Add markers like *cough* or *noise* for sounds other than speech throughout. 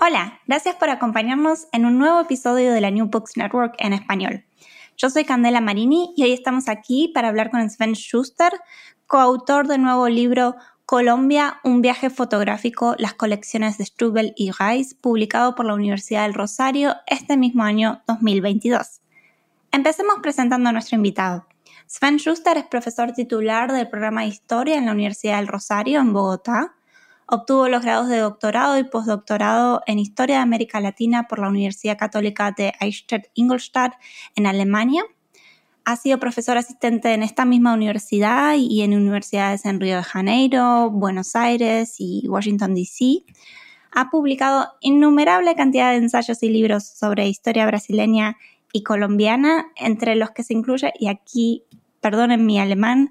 Hola, gracias por acompañarnos en un nuevo episodio de la New Books Network en español. Yo soy Candela Marini y hoy estamos aquí para hablar con Sven Schuster, coautor del nuevo libro Colombia, un viaje fotográfico, las colecciones de Strubel y Reis, publicado por la Universidad del Rosario este mismo año 2022. Empecemos presentando a nuestro invitado. Sven Schuster es profesor titular del programa de Historia en la Universidad del Rosario en Bogotá Obtuvo los grados de doctorado y postdoctorado en Historia de América Latina por la Universidad Católica de Eichstätt-Ingolstadt en Alemania. Ha sido profesor asistente en esta misma universidad y en universidades en Río de Janeiro, Buenos Aires y Washington, D.C. Ha publicado innumerable cantidad de ensayos y libros sobre historia brasileña y colombiana, entre los que se incluye, y aquí, perdonen mi alemán,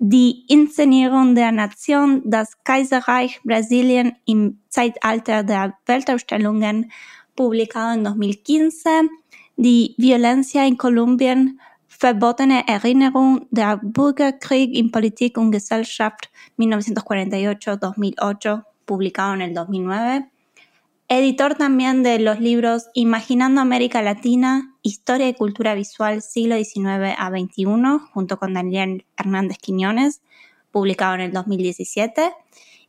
Die Inszenierung der Nation, das Kaiserreich Brasilien im Zeitalter der Weltausstellungen, publicado en 2015, Die Violencia in Kolumbien, verbotene Erinnerung der Bürgerkrieg in Politik und Gesellschaft 1948-2008, publicado en el 2009, editor también de los libros Imaginando América Latina, Historia y Cultura Visual siglo XIX a XXI, junto con Daniel Hernández Quiñones, publicado en el 2017,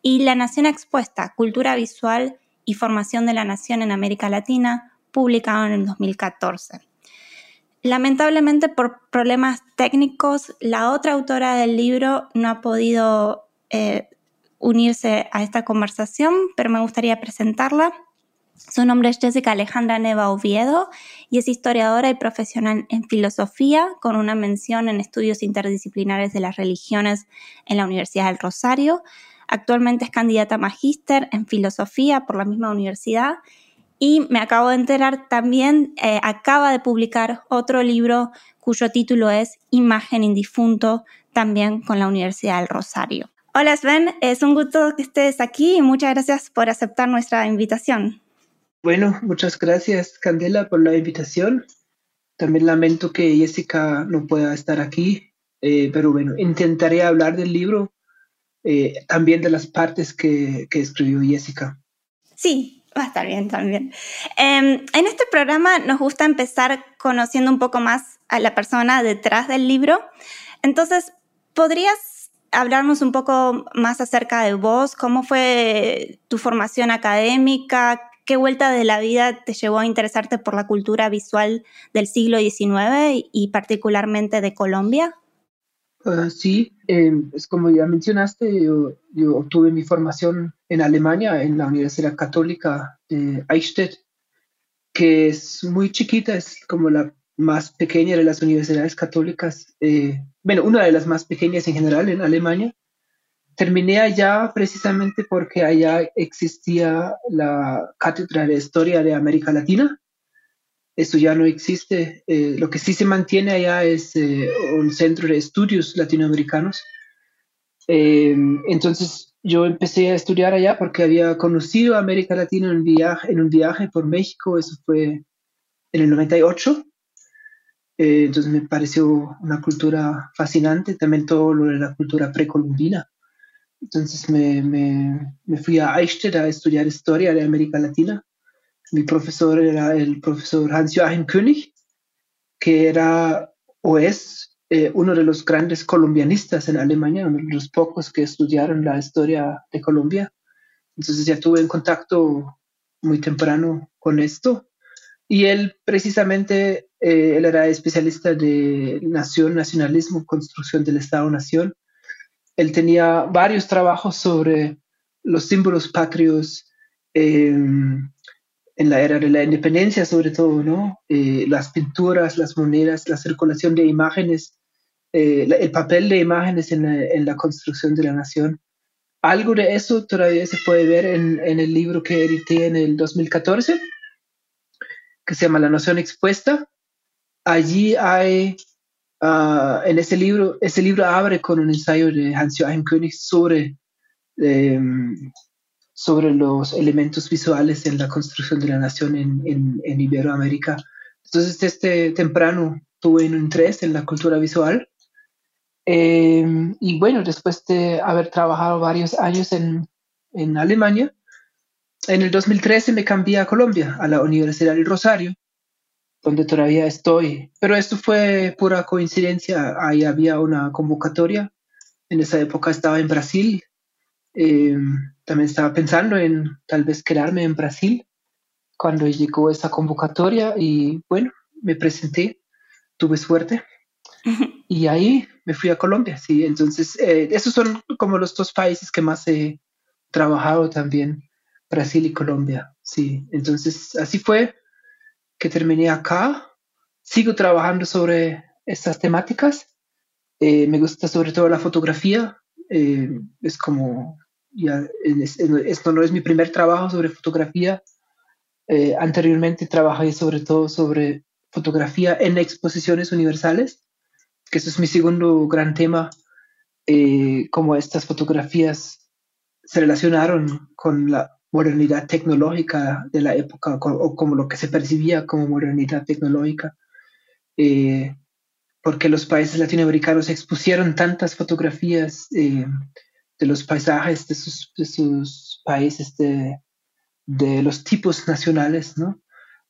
y La Nación Expuesta, Cultura Visual y Formación de la Nación en América Latina, publicado en el 2014. Lamentablemente por problemas técnicos, la otra autora del libro no ha podido eh, unirse a esta conversación, pero me gustaría presentarla. Su nombre es Jessica Alejandra Neva Oviedo y es historiadora y profesional en filosofía con una mención en estudios interdisciplinares de las religiones en la Universidad del Rosario. Actualmente es candidata a magíster en filosofía por la misma universidad y me acabo de enterar también, eh, acaba de publicar otro libro cuyo título es Imagen indifunto, también con la Universidad del Rosario. Hola Sven, es un gusto que estés aquí y muchas gracias por aceptar nuestra invitación. Bueno, muchas gracias, Candela, por la invitación. También lamento que Jessica no pueda estar aquí, eh, pero bueno, intentaré hablar del libro, eh, también de las partes que, que, escribió Jessica. Sí, va a estar bien también. Eh, en este programa nos gusta empezar conociendo un poco más a la persona detrás del libro. Entonces, ¿podrías hablarnos un poco más acerca de vos? ¿Cómo fue tu formación académica? ¿Qué vuelta de la vida te llevó a interesarte por la cultura visual del siglo XIX y particularmente de Colombia? Uh, sí, eh, es como ya mencionaste, yo, yo, obtuve mi formación en Alemania, en la Universidad Católica de Eichstätt, que es muy chiquita, es como la más pequeña de las universidades católicas, eh, bueno, una de las más pequeñas en general en Alemania. Terminé allá precisamente porque allá existía la Cátedra de Historia de América Latina. Eso ya no existe. Eh, lo que sí se mantiene allá es eh, un centro de estudios latinoamericanos. Eh, entonces, yo empecé a estudiar allá porque había conocido a América Latina en un viaje, en un viaje por México, eso fue en el 98. Eh, entonces me pareció una cultura fascinante, también todo lo de la cultura precolombina. Entonces me, me, me fui a Eichstätt a estudiar historia de América Latina. Mi profesor era el profesor Hans-Joachim König, que era o es eh, uno de los grandes colombianistas en Alemania, uno de los pocos que estudiaron la historia de Colombia. Entonces ya tuve en contacto muy temprano con esto. Y él precisamente, eh, él era especialista de nación, nacionalismo, construcción del Estado-Nación. Él tenía varios trabajos sobre los símbolos patrios, eh, en la era de la independencia sobre todo, ¿no? Eh, las pinturas, las monedas, la circulación de imágenes, eh, el papel de imágenes en la, en la, construcción de la nación. Algo de eso todavía se puede ver en, en, el libro que edité en el 2014, que se llama La Nación Expuesta. Allí hay, uh, en ese libro, ese libro abre con un ensayo de Hans-Joachim König sobre um, sobre los elementos visuales en la construcción de la nación en, en, Iberoamérica. Entonces, desde temprano tuve un interés en la cultura visual. Em, y bueno, después de haber trabajado varios años en, en Alemania, en el 2013 me cambié a Colombia, a la Universidad del Rosario, donde todavía estoy. Pero esto fue pura coincidencia. Ahí había una convocatoria. En esa época estaba en Brasil eh, también estaba pensando en tal vez quedarme en Brasil cuando llegó esa convocatoria y bueno, me presenté, tuve suerte *laughs* y ahí me fui a Colombia, sí. Entonces, eh, esos son como los dos países que más he trabajado también, Brasil y Colombia, sí. Entonces, así fue que terminé acá. Sigo trabajando sobre estas temáticas. Eh, me gusta sobre todo la fotografía. es como ya esto no es mi primer trabajo sobre fotografía. Eh, anteriormente trabajé sobre todo sobre fotografía en exposiciones universales, que eso es mi segundo gran tema, eh, cómo estas fotografías se relacionaron con la modernidad tecnológica de la época, o como lo que se percibía como modernidad tecnológica. Eh, porque los países latinoamericanos expusieron tantas fotografías eh, de los paisajes de sus, países, de, los tipos nacionales, ¿no?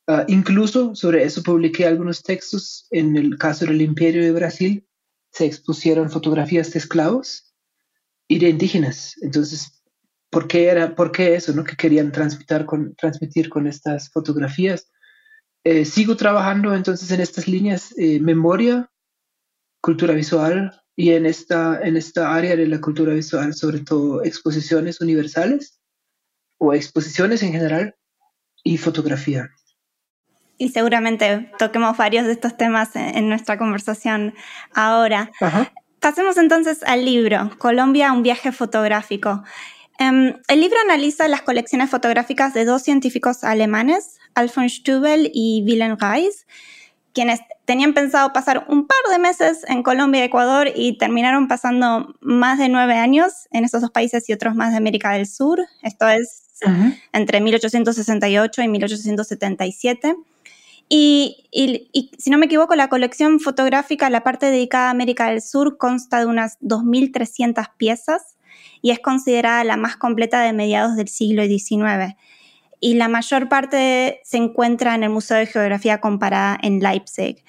Uh, incluso sobre eso publiqué algunos textos. En el caso del Imperio de Brasil se expusieron fotografías de esclavos y de indígenas. Entonces, ¿por qué, era, por qué eso, no? Que querían transmitir con, transmitir con estas fotografías. Eh, sigo trabajando entonces en estas líneas, eh, memoria, cultura visual, y en esta, en esta área de la cultura visual, sobre todo exposiciones universales o exposiciones en general y fotografía. Y seguramente toquemos varios de estos temas en, nuestra conversación ahora. Pasemos entonces al libro, Colombia, un viaje fotográfico. Um, el libro analiza las colecciones fotográficas de dos científicos alemanes, Alfons Stubel y Wilhelm Reis, quienes tenían pensado pasar un par de meses en Colombia y Ecuador y terminaron pasando más de nueve años en esos dos países y otros más de América del Sur. Esto es entre 1868 y 1877. Y, y, si no me equivoco, la colección fotográfica, la parte dedicada a América del Sur, consta de unas 2.300 piezas y es considerada la más completa de mediados del siglo XIX y la mayor parte se encuentra en el Museo de Geografía Comparada en Leipzig.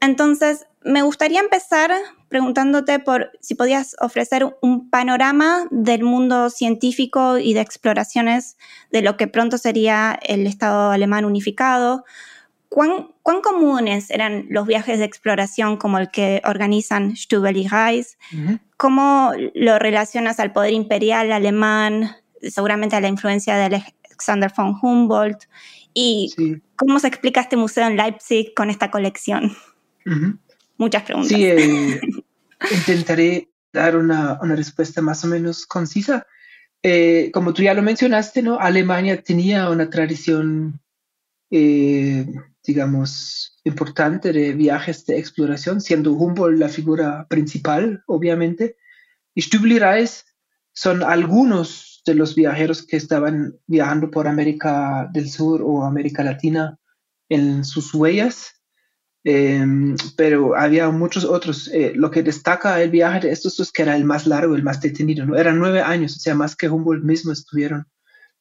Entonces, me gustaría empezar preguntándote por si podías ofrecer un panorama del mundo científico y de exploraciones de lo que pronto sería el Estado alemán unificado. ¿Cuán, cuán comunes eran los viajes de exploración como el que organizan Stubel y Reis? ¿Cómo lo relacionas al poder imperial alemán, seguramente a la influencia del Alexander von Humboldt. ¿Y cómo se explica este museo en Leipzig con esta colección? Muchas preguntas. Sí, eh, *laughs* intentaré dar una, una, respuesta más o menos concisa. Eh, como tú ya lo mencionaste, ¿no? Alemania tenía una tradición, eh, digamos, importante de viajes de exploración, siendo Humboldt la figura principal, obviamente. Y Stübli Reis son algunos de los viajeros que estaban viajando por América del Sur o América Latina en sus huellas, em, pero había muchos otros. Eh, lo que destaca el viaje de estos es que era el más largo, el más detenido, ¿no? Eran nueve años, o sea, más que Humboldt mismo estuvieron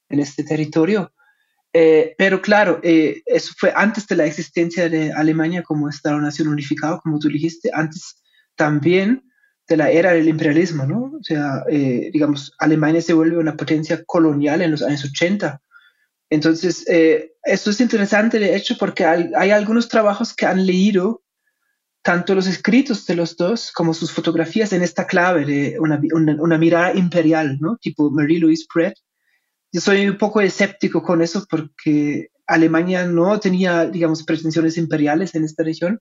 en este territorio. Eh, pero claro, eh, eso fue antes de la existencia de Alemania como Estado-Nación unificado, como tú dijiste, antes también de la era del imperialismo, ¿no? O sea, eh, digamos, Alemania se vuelve una potencia colonial en los años 80. Entonces, esto es interesante, de hecho, porque hay, algunos trabajos que han leído tanto los escritos de los dos como sus fotografías en esta clave de una, una mirada imperial, ¿no? Tipo Marie-Louise Pratt, yo soy un poco escéptico con eso porque Alemania no tenía, digamos, pretensiones imperiales en esta región.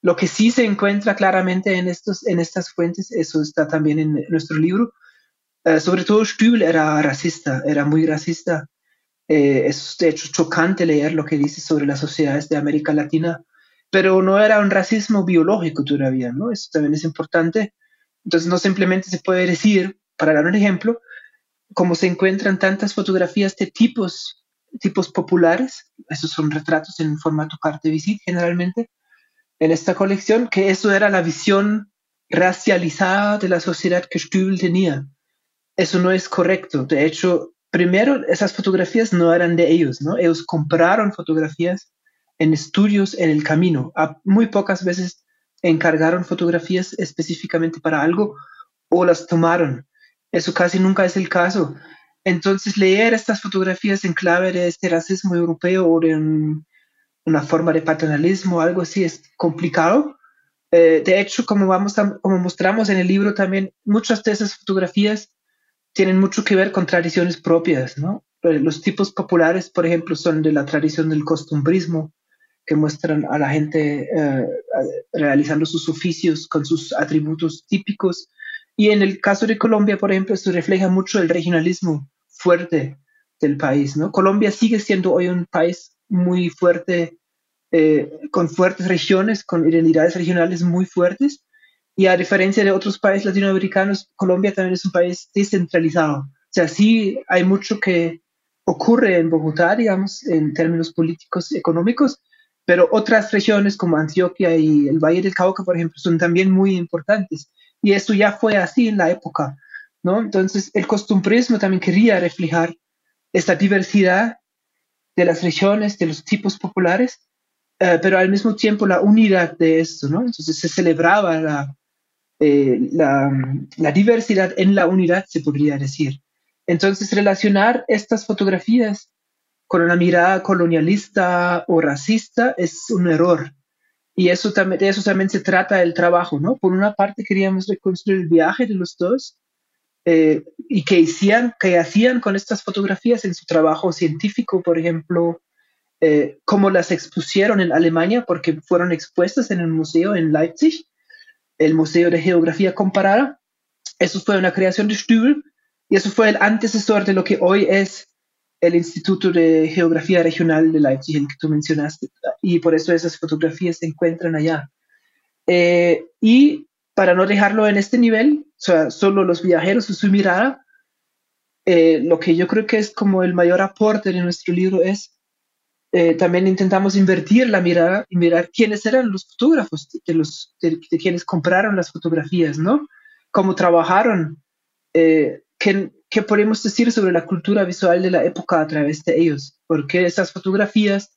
Lo que sí se encuentra claramente en, estos, en estas fuentes, eso está también en nuestro libro, eh, sobre todo Stübel era racista, era muy racista. Eh, es de hecho chocante leer lo que dice sobre las sociedades de América Latina, pero no era un racismo biológico todavía, ¿no? Eso también es importante. Entonces no simplemente se puede decir, para dar un ejemplo, como se encuentran tantas fotografías de tipos, tipos populares, esos son retratos en formato carte visite generalmente, en esta colección, que eso era la visión racializada de la sociedad que Stübel tenía. Eso no es correcto. De hecho, primero, esas fotografías no eran de ellos, ¿no? Ellos compraron fotografías en estudios en el camino. muy pocas veces encargaron fotografías específicamente para algo o las tomaron. Eso casi nunca es el caso. Entonces, leer estas fotografías en clave de este racismo europeo o de una forma de paternalismo, algo así, es complicado. Eh, de hecho, como, vamos como mostramos en el libro también, muchas de esas fotografías tienen mucho que ver con tradiciones propias. Eh, los tipos populares, por ejemplo, son de la tradición del costumbrismo, que muestran a la gente eh, realizando sus oficios con sus atributos típicos y en el caso de Colombia, por ejemplo, esto refleja mucho el regionalismo fuerte del país, ¿no? Colombia sigue siendo hoy un país muy fuerte, eh, con fuertes regiones, con identidades regionales muy fuertes, y a diferencia de otros países latinoamericanos, Colombia también es un país descentralizado. O sea, sí hay mucho que ocurre en Bogotá, digamos, en términos políticos, económicos, pero otras regiones como Antioquia y el Valle del Cauca, por ejemplo, son también muy importantes. Y eso ya fue así en la época, ¿no? Entonces, el costumbrismo también quería reflejar esta diversidad de las regiones, de los tipos populares, eh, pero al mismo tiempo la unidad de esto, ¿no? Entonces se celebraba eh, la, la, diversidad en la unidad, se podría decir. Entonces, relacionar estas fotografías con una mirada colonialista o racista es un error. Y eso también, de eso también se trata el trabajo, ¿no? Por una parte queríamos reconstruir el viaje de los dos eh, y que hacían, que hacían con estas fotografías en su trabajo científico, por ejemplo, eh, cómo las expusieron en Alemania, porque fueron expuestas en el museo en Leipzig, el Museo de Geografía Comparada. Eso fue una creación de Stübel y eso fue el antecesor de lo que hoy es el Instituto de Geografía Regional de Leipzig, el que tú mencionaste, y por eso esas fotografías se encuentran allá. Eh, y para no dejarlo en este nivel, o sea, solo los viajeros y su mirada, eh, lo que yo creo que es como el mayor aporte de nuestro libro es, eh, también intentamos invertir la mirada y mirar quiénes eran los fotógrafos, de, los, de, quienes compraron las fotografías, ¿no? Cómo trabajaron, eh, qué, ¿qué podemos decir sobre la cultura visual de la época a través de ellos? Porque esas fotografías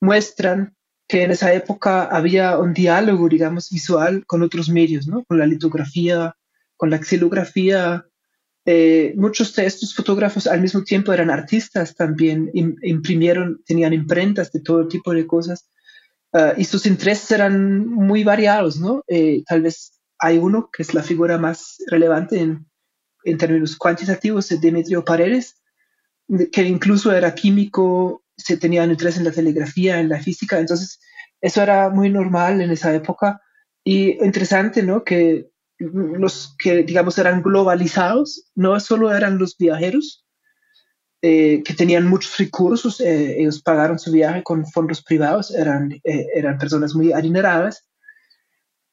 muestran que en esa época había un diálogo, digamos, visual con otros medios, ¿no? Con la litografía, con la xilografía. Eh, muchos de estos fotógrafos al mismo tiempo eran artistas también, imprimieron, tenían imprentas de todo tipo de cosas uh, y sus intereses eran muy variados, ¿no? Eh, tal vez hay uno que es la figura más relevante en, en términos cuantitativos de Demetrio Paredes, que incluso era químico, se tenía interés en la telegrafía, en la física, entonces eso era muy normal en esa época y interesante, ¿no? Que los que, digamos, eran globalizados, no solo eran los viajeros, eh, que tenían muchos recursos, eh, ellos pagaron su viaje con fondos privados, eran, eh, eran personas muy adineradas,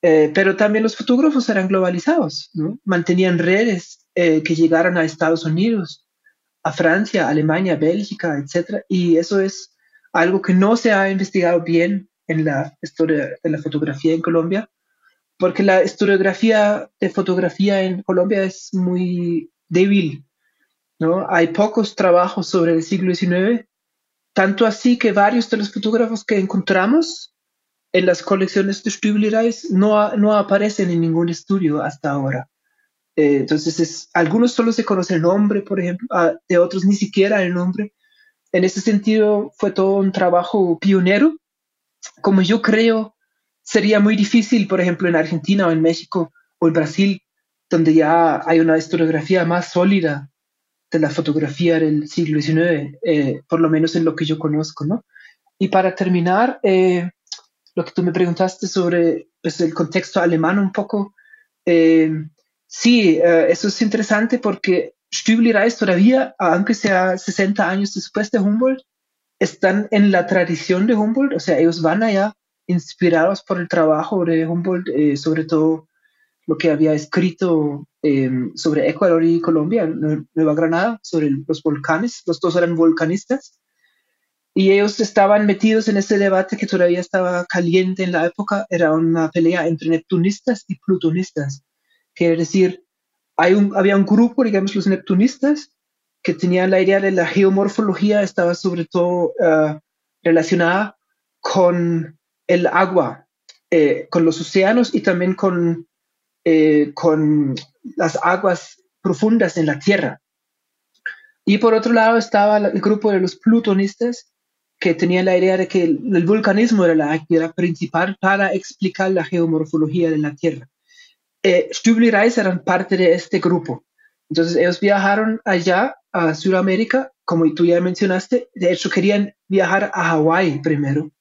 Eh, pero también los fotógrafos eran globalizados, mantenían redes eh, que llegaran a Estados Unidos, a Francia, Alemania, Bélgica, etc. Y eso es algo que no se ha investigado bien en la historia de la fotografía en Colombia, porque la historiografía de fotografía en Colombia es muy débil. ¿no? Hay pocos trabajos sobre el siglo XIX, tanto así que varios de los fotógrafos que encontramos en las colecciones Stübli no, no aparecen en ningún estudio hasta ahora. Eh, entonces, es, algunos solo se conocen el nombre, por ejemplo, ah, de otros ni siquiera el nombre. En ese sentido, fue todo un trabajo pionero. Como yo creo, sería muy difícil, por ejemplo, en Argentina o en México o en Brasil, donde ya hay una historiografía más sólida de la fotografía del siglo XIX, eh, por lo menos en lo que yo conozco, ¿no? Y para terminar, eh, lo que tú me preguntaste sobre pues, el contexto alemán un poco. Eh, sí, eh, eso es interesante porque Stübli Reis todavía, aunque sea 60 años después de Humboldt, están en la tradición de Humboldt, o sea, ellos van allá inspirados por el trabajo de Humboldt, eh, sobre todo lo que había escrito sobre Ecuador y Colombia, Nueva Granada, sobre los volcanes, los dos eran volcanistas, y ellos estaban metidos en ese debate que todavía estaba caliente en la época, era una pelea entre neptunistas y plutonistas. Quiere decir, hay un, había un grupo, digamos, los neptunistas, que tenían la idea de la geomorfología, estaba sobre todo uh, relacionada con el agua, eh, con los océanos y también con, eh, con las aguas profundas en la Tierra. Y por otro lado estaba el grupo de los plutonistas, que tenía la idea de que el, vulcanismo era la actividad principal para explicar la geomorfología de la Tierra. Eh, Stübli Reis eran parte de este grupo. Entonces ellos viajaron allá a Sudamérica, como tú ya mencionaste, de hecho querían viajar a Hawái primero,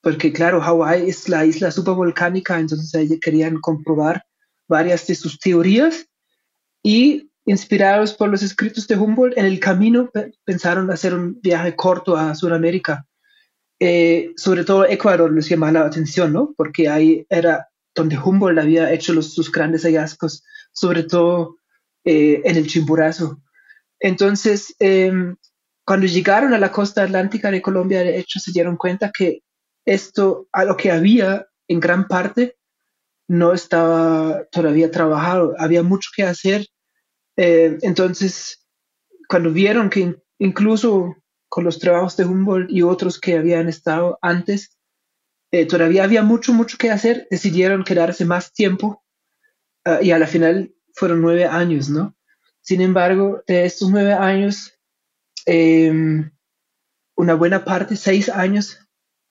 porque claro, Hawái es la isla supervolcánica, entonces ellos querían comprobar varias de sus teorías y Inspirados por los escritos de Humboldt, en el camino pensaron hacer un viaje corto a Sudamérica. Eh, sobre todo Ecuador les llamaba la atención, ¿no? Porque ahí era donde Humboldt había hecho sus grandes hallazgos, sobre todo eh, en el Chimborazo. Entonces, em, cuando llegaron a la costa atlántica de Colombia, de hecho, se dieron cuenta que esto, a lo que había en gran parte, no estaba todavía trabajado. Había mucho que hacer eh, entonces, cuando vieron que incluso con los trabajos de Humboldt y otros que habían estado antes, eh, todavía había mucho, mucho que hacer, decidieron quedarse más tiempo ah, y a la final fueron nueve años, ¿no? Sin embargo, de estos nueve años, em, una buena parte, seis años,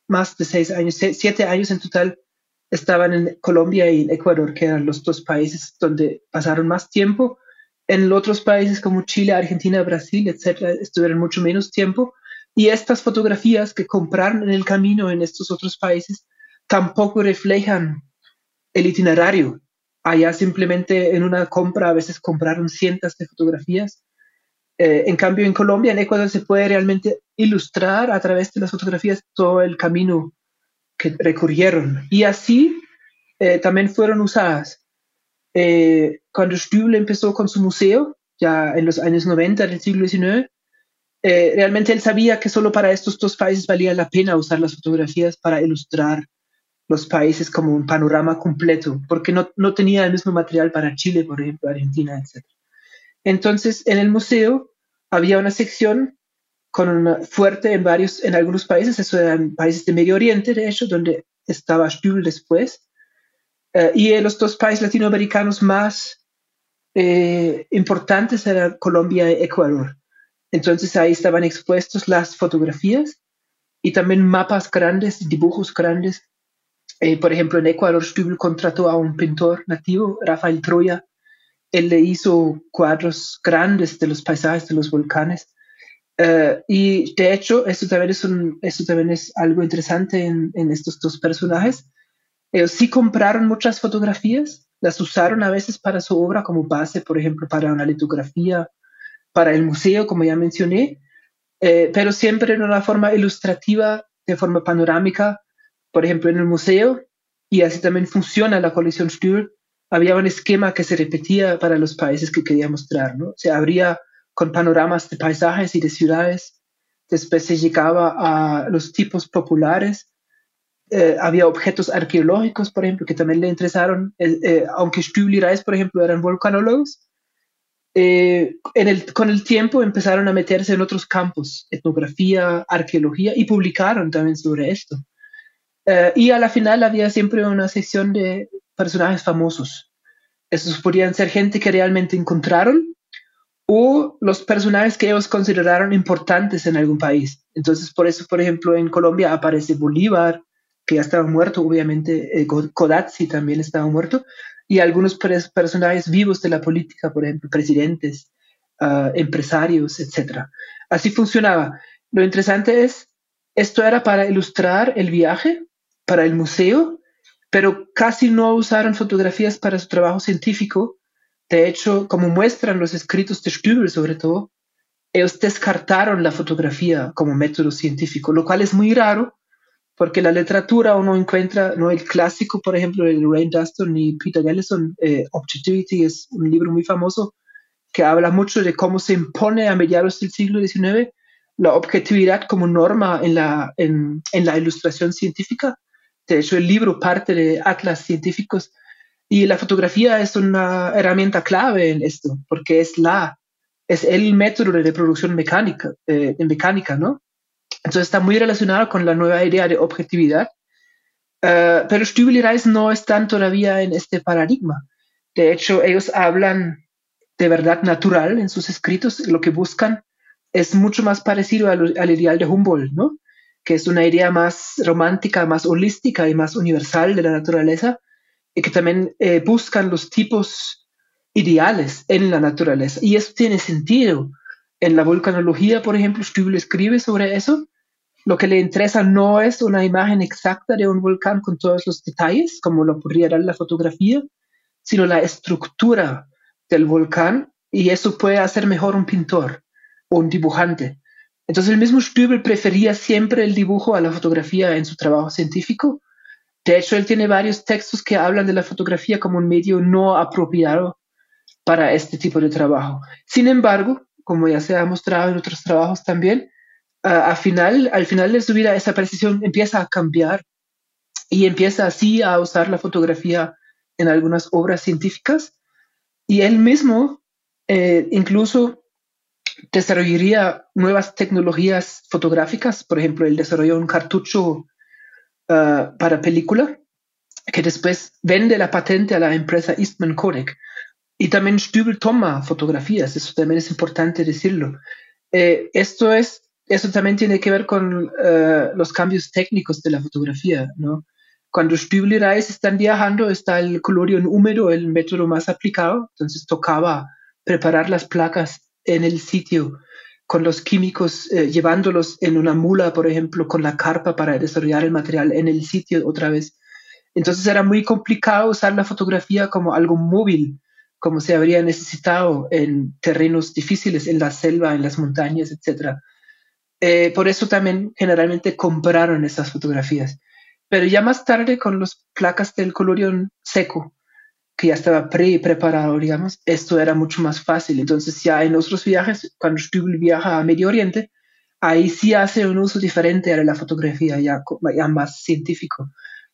más de seis años, siete años en total, estaban en Colombia y en Ecuador, que eran los dos países donde pasaron más tiempo en otros países como Chile, Argentina, Brasil, etcétera, estuvieron mucho menos tiempo. Y estas fotografías que compraron en el camino en estos otros países tampoco reflejan el itinerario. Allá simplemente en una compra a veces compraron cientos de fotografías. Eh, en cambio, en Colombia, en Ecuador, se puede realmente ilustrar a través de las fotografías todo el camino que recorrieron. Y así eh, también fueron usadas eh, cuando Stüble empezó con su museo, ya en los años 90 del siglo XIX, eh, realmente él sabía que solo para estos dos países valía la pena usar las fotografías para ilustrar los países como un panorama completo, porque no, no tenía el mismo material para Chile, por ejemplo, Argentina, etc. Entonces, en el museo había una sección con fuerte en varios, en algunos países, eso eran países de Medio Oriente, de hecho, donde estaba Stüble después, eh, y los dos países latinoamericanos más eh, importantes eran Colombia y Ecuador. Entonces ahí estaban expuestos las fotografías y también mapas grandes, dibujos grandes. Eh, por ejemplo, en Ecuador, Stübel contrató a un pintor nativo, Rafael Troya. Él le hizo cuadros grandes de los paisajes de los volcanes. y de hecho, esto también es, un, esto también es algo interesante en, en estos dos personajes ellos sí compraron muchas fotografías, las usaron a veces para su obra como base, por ejemplo, para una litografía, para el museo, como ya mencioné, eh, pero siempre en una forma ilustrativa, de forma panorámica, por ejemplo, en el museo y así también funciona la colección Stühl, había un esquema que se repetía para los países que quería mostrar, ¿no? Se abría con panoramas de paisajes y de ciudades, después se llegaba a los tipos populares, eh, había objetos arqueológicos, por ejemplo, que también le interesaron, eh, aunque Stühl y Reis, por ejemplo, eran volcanólogos, eh, en el, con el tiempo empezaron a meterse en otros campos, etnografía, arqueología, y publicaron también sobre esto. y a la final había siempre una sección de personajes famosos. Esos podían ser gente que realmente encontraron o los personajes que ellos consideraron importantes en algún país. Entonces, por eso, por ejemplo, en Colombia aparece Bolívar, que ya estaba muerto, obviamente, eh, también estaba muerto, y algunos personajes vivos de la política, por ejemplo, presidentes, ah, empresarios, etc. Así funcionaba. Lo interesante es, esto era para ilustrar el viaje, para el museo, pero casi no usaron fotografías para su trabajo científico. De hecho, como muestran los escritos de Stübel sobre todo, ellos descartaron la fotografía como método científico, lo cual es muy raro porque la literatura uno encuentra, no el clásico, por ejemplo, de Rain Dustin y Peter Ellison, eh, Objectivity es un libro muy famoso que habla mucho de cómo se impone a mediados del siglo XIX la objetividad como norma en la, en, en la ilustración científica. De hecho, el libro parte de atlas científicos y la fotografía es una herramienta clave en esto, porque es la, es el método de reproducción mecánica, eh, en mecánica, ¿no? Entonces está muy relacionado con la nueva idea de objetividad. Uh, pero Stübel y Reis no están todavía en este paradigma. De hecho, ellos hablan de verdad natural en sus escritos. Lo que buscan es mucho más parecido al, al ideal de Humboldt, ¿no? que es una idea más romántica, más holística y más universal de la naturaleza, y que también eh, buscan los tipos ideales en la naturaleza. Y eso tiene sentido. En la volcanología, por ejemplo, Stübel escribe sobre eso, lo que le interesa no es una imagen exacta de un volcán con todos los detalles, como lo podría dar la fotografía, sino la estructura del volcán y eso puede hacer mejor un pintor o un dibujante. Entonces el mismo Stübel prefería siempre el dibujo a la fotografía en su trabajo científico. De hecho, él tiene varios textos que hablan de la fotografía como un medio no apropiado para este tipo de trabajo. Sin embargo, como ya se ha mostrado en otros trabajos también, final, al final de su vida esa precisión empieza a cambiar y empieza así a usar la fotografía en algunas obras científicas. Y él mismo eh, incluso desarrollaría nuevas tecnologías fotográficas. Por ejemplo, él desarrolló un cartucho ah, para película que después vende la patente a la empresa Eastman Kodak. Y también Stübel toma fotografías, eso también es importante decirlo. Eh, esto es eso también tiene que ver con uh, los cambios técnicos de la fotografía, ¿no? Cuando Stübel y Reis están viajando, está el colorión húmedo, el método más aplicado, entonces tocaba preparar las placas en el sitio con los químicos, eh, llevándolos en una mula, por ejemplo, con la carpa para desarrollar el material en el sitio otra vez. Entonces era muy complicado usar la fotografía como algo móvil, como se habría necesitado en terrenos difíciles, en la selva, en las montañas, etc. Eh, por eso también generalmente compraron esas fotografías. Pero ya más tarde, con las placas del colorión seco, que ya estaba pre-preparado, digamos, esto era mucho más fácil. Entonces ya en otros viajes, cuando Stübel viaja a Medio Oriente, ahí sí hace un uso diferente de la fotografía, ya, ya más científico.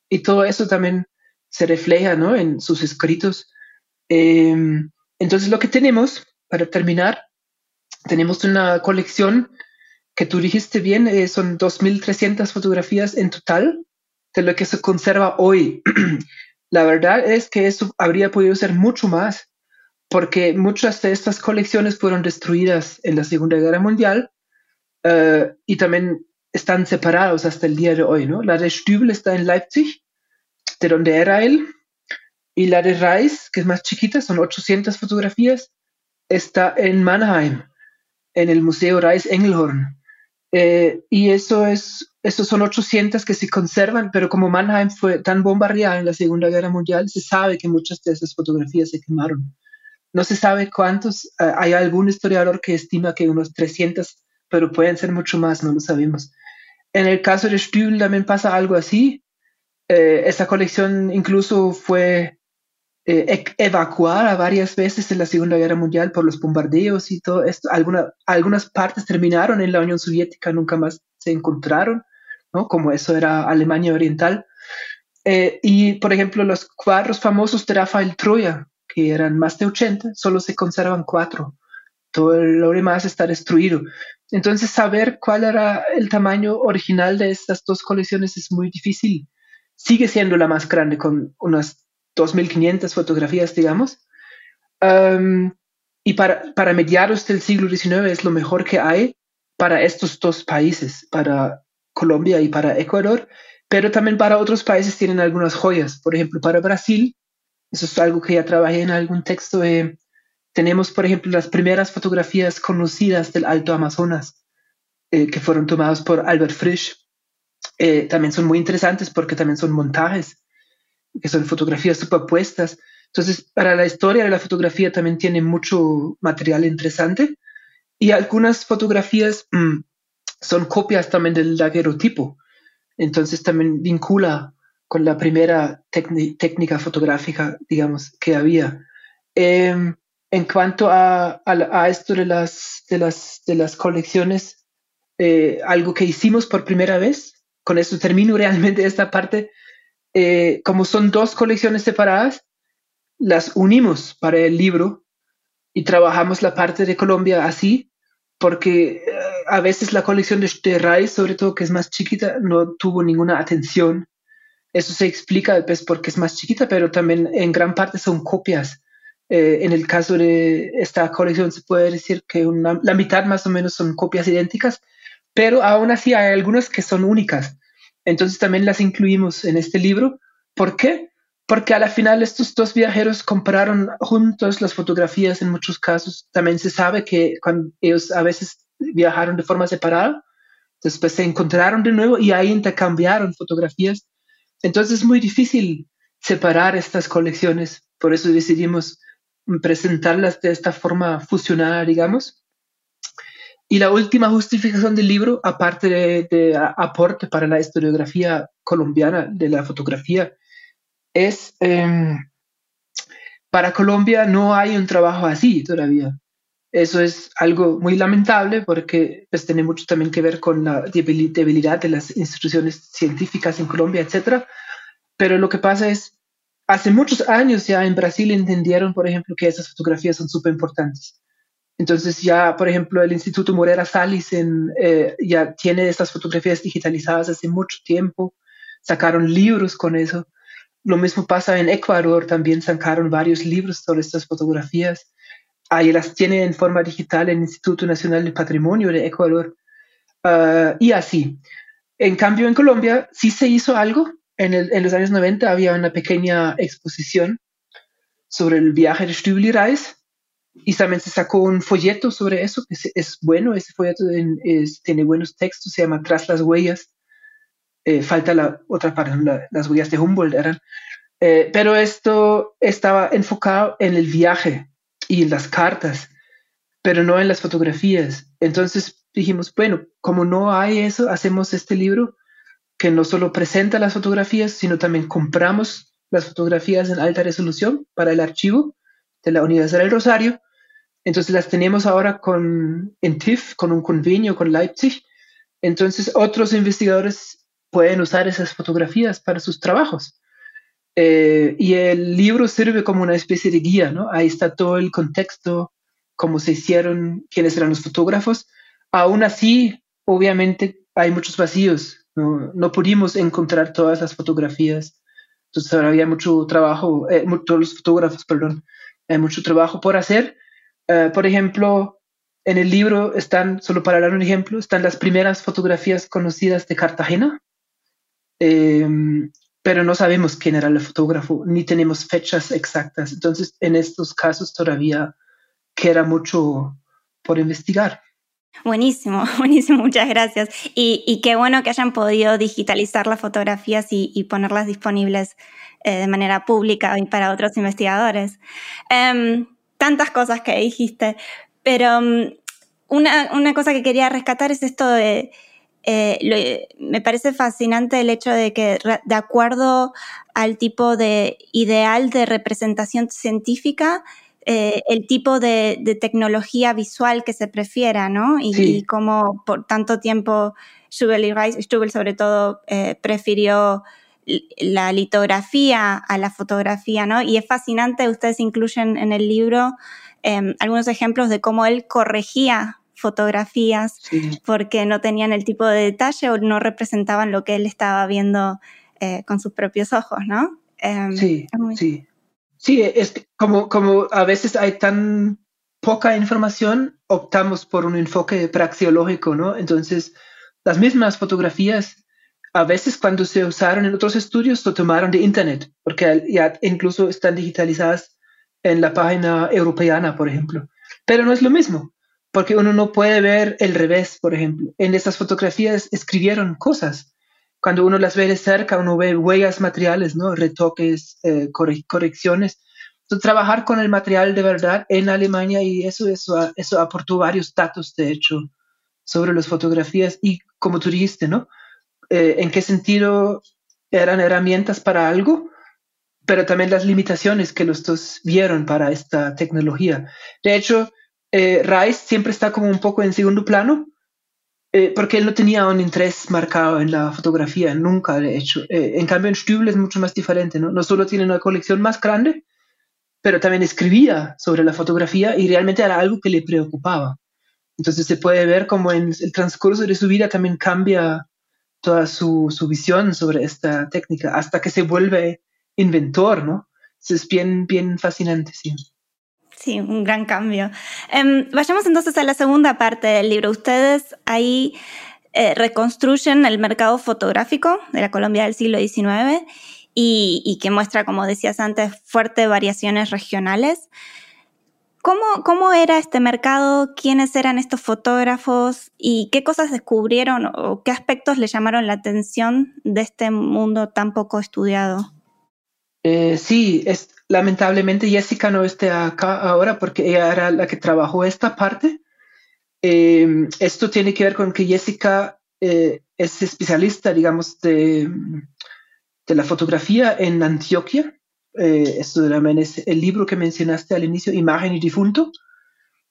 Y todo eso también se refleja ¿no? en sus escritos. Em, entonces lo que tenemos, para terminar, tenemos una colección que tú dijiste bien, eh, son 2.300 fotografías en total de lo que se conserva hoy. *clears throat* La verdad es que eso habría podido ser mucho más, porque muchas de estas colecciones fueron destruidas en la Segunda Guerra Mundial uh, y también están separados hasta el día de hoy. ¿no? La de Stübel está en Leipzig, de donde era él, y la de Reis, que es más chiquita, son 800 fotografías, está en Mannheim, en el Museo Reis Engelhorn. Eh, y eso es, esos son 800 que se conservan, pero como Mannheim fue tan bombardeada en la Segunda Guerra Mundial, se sabe que muchas de esas fotografías se quemaron. No se sabe cuántos, eh, hay algún historiador que estima que unos 300, pero pueden ser mucho más, no lo sabemos. En el caso de Stübel también pasa algo así. Eh, esa colección incluso fue eh, evacuada varias veces en la Segunda Guerra Mundial por los bombardeos y todo esto. algunas partes terminaron en la Unión Soviética, nunca más se encontraron, ¿no? como eso era Alemania Oriental. Eh, y, por ejemplo, los cuadros famosos de Rafael Troya, que eran más de 80, solo se conservan cuatro. Todo lo demás está destruido. Entonces, saber cuál era el tamaño original de estas dos colecciones es muy difícil. Sigue siendo la más grande, con unas 2.500 fotografías, digamos. y para, para mediados del siglo XIX es lo mejor que hay para estos dos países, para Colombia y para Ecuador, pero también para otros países tienen algunas joyas. Por ejemplo, para Brasil, eso es algo que ya trabajé en algún texto, eh, tenemos, por ejemplo, las primeras fotografías conocidas del Alto Amazonas, eh, que fueron tomadas por Albert Frisch. Eh, también son muy interesantes porque también son montajes, que son fotografías superpuestas. Entonces, para la historia de la fotografía también tiene mucho material interesante. Y algunas fotografías mm, son copias también del daguerrotipo. Entonces también vincula con la primera técnica fotográfica, digamos, que había. Em, en cuanto a, esto de las, de las, de las colecciones, eh, algo que hicimos por primera vez, con esto termino *laughs* realmente esta parte, eh, como son dos colecciones separadas, las unimos para el libro y trabajamos la parte de Colombia así, porque eh, a veces la colección de, de sobre todo que es más chiquita, no tuvo ninguna atención. Eso se explica pues, porque es más chiquita, pero también en gran parte son copias. Eh, en el caso de esta colección se puede decir que la mitad más o menos son copias idénticas, pero aún así hay algunas que son únicas. Entonces también las incluimos en este libro. ¿Por qué? Porque a la final estos dos viajeros compraron juntos las fotografías en muchos casos. También se sabe que cuando ellos a veces viajaron de forma separada, después se encontraron de nuevo y ahí intercambiaron fotografías. Entonces es muy difícil separar estas colecciones, por eso decidimos presentarlas de esta forma fusionada, digamos. Y la última justificación del libro, aparte de, aporte para la historiografía colombiana de la fotografía, es, em, para Colombia no hay un trabajo así todavía. Eso es algo muy lamentable porque pues, tiene mucho también que ver con la debilidad de las instituciones científicas en Colombia, etc. Pero lo que pasa es, hace muchos años ya en Brasil entendieron, por ejemplo, que esas fotografías son súper importantes. Entonces ya, por ejemplo, el Instituto Morera Salis eh, ya tiene estas fotografías digitalizadas hace mucho tiempo, sacaron libros con eso. Lo mismo pasa en Ecuador, también sacaron varios libros sobre estas fotografías ahí las tiene en forma digital el Instituto Nacional del Patrimonio de Ecuador ah, y así. En cambio, en Colombia sí se hizo algo. En, en, los años 90 había una pequeña exposición sobre el viaje de Stübli Reis y también se sacó un folleto sobre eso, que es, bueno, ese folleto tiene buenos textos, se llama Tras las huellas. Eh, falta la otra parte, las huellas de Humboldt. Eh, pero esto estaba enfocado en el viaje y en las cartas, pero no en las fotografías. Entonces dijimos, bueno, como no hay eso, hacemos este libro que no solo presenta las fotografías, sino también compramos las fotografías en alta resolución para el archivo de la Universidad del Rosario. Entonces las tenemos ahora con, en TIFF, con un convenio con Leipzig. Entonces otros investigadores pueden usar esas fotografías para sus trabajos. Eh, y el libro sirve como una especie de guía, ¿no? Ahí está todo el contexto, cómo se hicieron, quiénes eran los fotógrafos. Aún así, obviamente, hay muchos vacíos. No, no pudimos encontrar todas las fotografías. Entonces, ahora había mucho trabajo, eh, todos los fotógrafos, perdón, hay mucho trabajo por hacer. Eh, por ejemplo, en el libro están, solo para dar un ejemplo, están las primeras fotografías conocidas de Cartagena. Eh, pero no sabemos quién era el fotógrafo, ni tenemos fechas exactas. Entonces, en estos casos todavía queda mucho por investigar. Buenísimo, *laughs* buenísimo, muchas gracias. Y, qué bueno que hayan podido digitalizar las fotografías y, ponerlas disponibles eh, de manera pública y para otros investigadores. Em, tantas cosas que dijiste, pero um, una, cosa que quería rescatar es esto de eh, me parece fascinante el hecho de que de acuerdo al tipo de ideal de representación científica, eh, el tipo de, tecnología visual que se prefiera, ¿no? Y, cómo por tanto tiempo Stubel y Rice, sobre todo, eh, prefirió la litografía a la fotografía, ¿no? Y es fascinante, ustedes incluyen en el libro em, algunos ejemplos de cómo él corregía fotografías porque no tenían el tipo de detalle o no representaban lo que él estaba viendo eh, con sus propios ojos, ¿no? Em, sí, sí. Sí, es como, como a veces hay tan poca información, optamos por un enfoque praxiológico, ¿no? Entonces, las mismas fotografías, a veces cuando se usaron en otros estudios, se tomaron de Internet, porque ya incluso están digitalizadas en la página europeana, por ejemplo. Pero no es lo mismo porque uno no puede ver el revés, por ejemplo. En esas fotografías escribieron cosas. Cuando uno las ve de cerca, uno ve huellas materiales, ¿no? retoques, eh, correcciones. Entonces, trabajar con el material de verdad en Alemania y eso, eso, eso aportó varios datos, de hecho, sobre las fotografías y como tú dijiste, ¿no? Eh, ¿En qué sentido eran herramientas para algo? pero también las limitaciones que los dos vieron para esta tecnología. De hecho, eh, Rice siempre está como un poco en segundo plano, eh, porque él no tenía un interés marcado en la fotografía, nunca de hecho. Eh, en cambio, en Stübel es mucho más diferente, ¿no? No solo tiene una colección más grande, pero también escribía sobre la fotografía y realmente era algo que le preocupaba. Entonces se puede ver como en el transcurso de su vida también cambia toda su, su visión sobre esta técnica hasta que se vuelve inventor, ¿no? es bien, bien fascinante, sí. Sí, un gran cambio. Em, vayamos entonces a la segunda parte del libro. Ustedes ahí eh, reconstruyen el mercado fotográfico de la Colombia del siglo XIX y, que muestra, como decías antes, fuertes variaciones regionales. ¿Cómo, ¿Cómo era este mercado? ¿Quiénes eran estos fotógrafos? ¿Y qué cosas descubrieron o qué aspectos le llamaron la atención de este mundo tan poco estudiado? Eh, sí, es, lamentablemente Jessica no está acá ahora porque ella era la que trabajó esta parte. Em, esto tiene que ver con que Jessica eh, es especialista, digamos, de, la fotografía en Antioquia. Eh, esto también es el libro que mencionaste al inicio, Imagen y Difunto,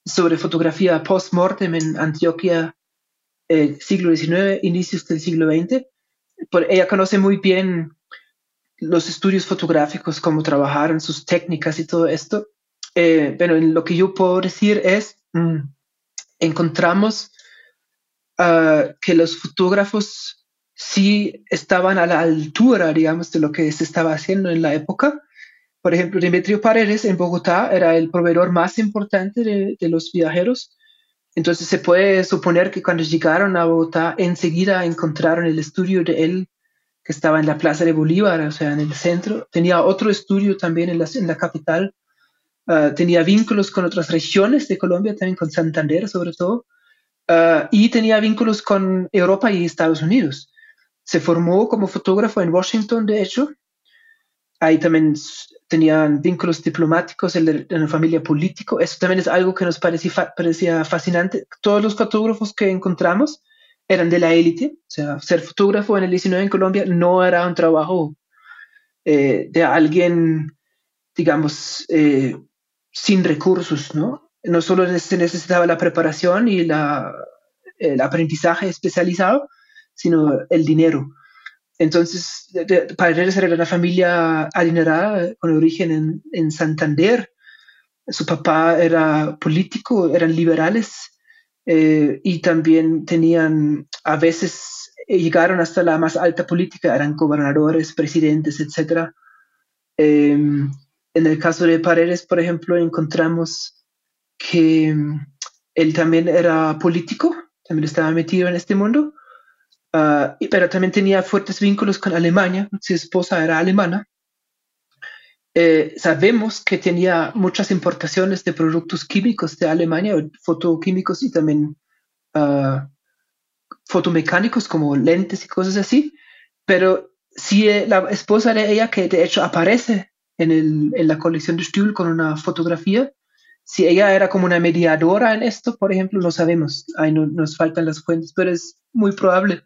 sobre fotografía post-mortem en Antioquia, siglo XIX, inicios del siglo XX. ella conoce muy bien los estudios fotográficos, cómo trabajaron, sus técnicas y todo esto. Eh, pero lo que yo puedo decir es, mm, encontramos ah, que los fotógrafos sí estaban a la altura, digamos, de lo que se estaba haciendo en la época. Por ejemplo, Demetrio Paredes en Bogotá era el proveedor más importante de, de los viajeros. Entonces se puede suponer que cuando llegaron a Bogotá enseguida encontraron el estudio de él que estaba en la Plaza de Bolívar, o sea, en el centro. Tenía otro estudio también en la, en la capital. Ah, tenía vínculos con otras regiones de Colombia, también con Santander sobre todo. Ah, y tenía vínculos con Europa y Estados Unidos. Se formó como fotógrafo en Washington, de hecho. Ahí también tenían vínculos diplomáticos en la, familia político. Eso también es algo que nos parecía, parecía fascinante. Todos los fotógrafos que encontramos eran de la élite. O sea, ser fotógrafo en el 19 en Colombia no era un trabajo eh, de alguien, digamos, eh, sin recursos, ¿no? No solo se necesitaba la preparación y el aprendizaje especializado, sino el dinero. Entonces, Paredes era una familia adinerada con origen en, en Santander. Su papá era político, eran liberales eh, y también tenían, a veces eh, llegaron hasta la más alta política, eran gobernadores, presidentes, etc. Em, en el caso de Paredes, por ejemplo, encontramos que mm, él también era político, también estaba metido en este mundo, ah, pero también tenía fuertes vínculos con Alemania, su esposa era alemana, eh, sabemos que tenía muchas importaciones de productos químicos de Alemania, fotoquímicos y también uh, fotomecánicos como lentes y cosas así, pero si eh, la esposa de ella, que de hecho aparece en, el, en la colección de Stuhl con una fotografía, Si ella era como una mediadora en esto, por ejemplo, no sabemos. Ahí no, nos faltan las fuentes, pero es muy probable.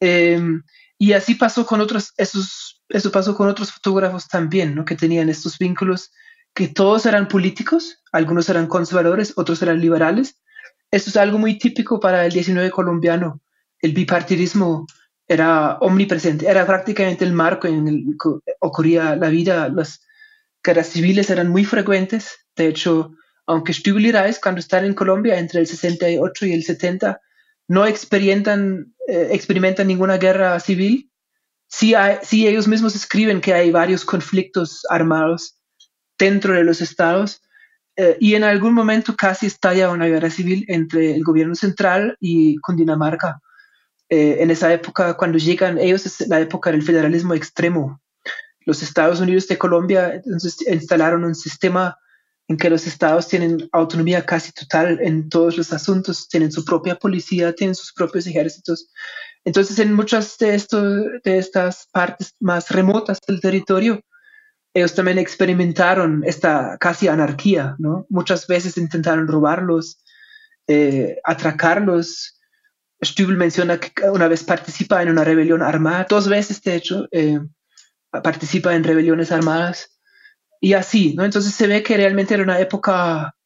Em, y así pasó con otros, esos, eso pasó con otros fotógrafos también, ¿no? Que tenían estos vínculos, que todos eran políticos, algunos eran conservadores, otros eran liberales. Esto es algo muy típico para el 19 colombiano. El bipartidismo era omnipresente, era prácticamente el marco en el que ocurría la vida. Las guerras civiles eran muy frecuentes. De hecho, aunque Stübel y Reis, cuando están en Colombia entre el 68 y el 70, no experimentan, eh, experimentan ninguna guerra civil, sí, ellos mismos escriben que hay varios conflictos armados dentro de los estados eh, y en algún momento casi estalla una guerra civil entre el gobierno central y Cundinamarca. Eh, en esa época, cuando llegan ellos, es la época del federalismo extremo. Los Estados Unidos de Colombia instalaron un sistema en que los estados tienen autonomía casi total en todos los asuntos, tienen su propia policía, tienen sus propios ejércitos. Entonces, en muchas de, estas partes más remotas del territorio, ellos también experimentaron esta casi anarquía, ¿no? Muchas veces intentaron robarlos, eh, atracarlos. Stübel menciona que una vez participa en una rebelión armada, dos veces de hecho, eh, participa en rebeliones armadas y así, ¿no? Entonces se ve que realmente era una época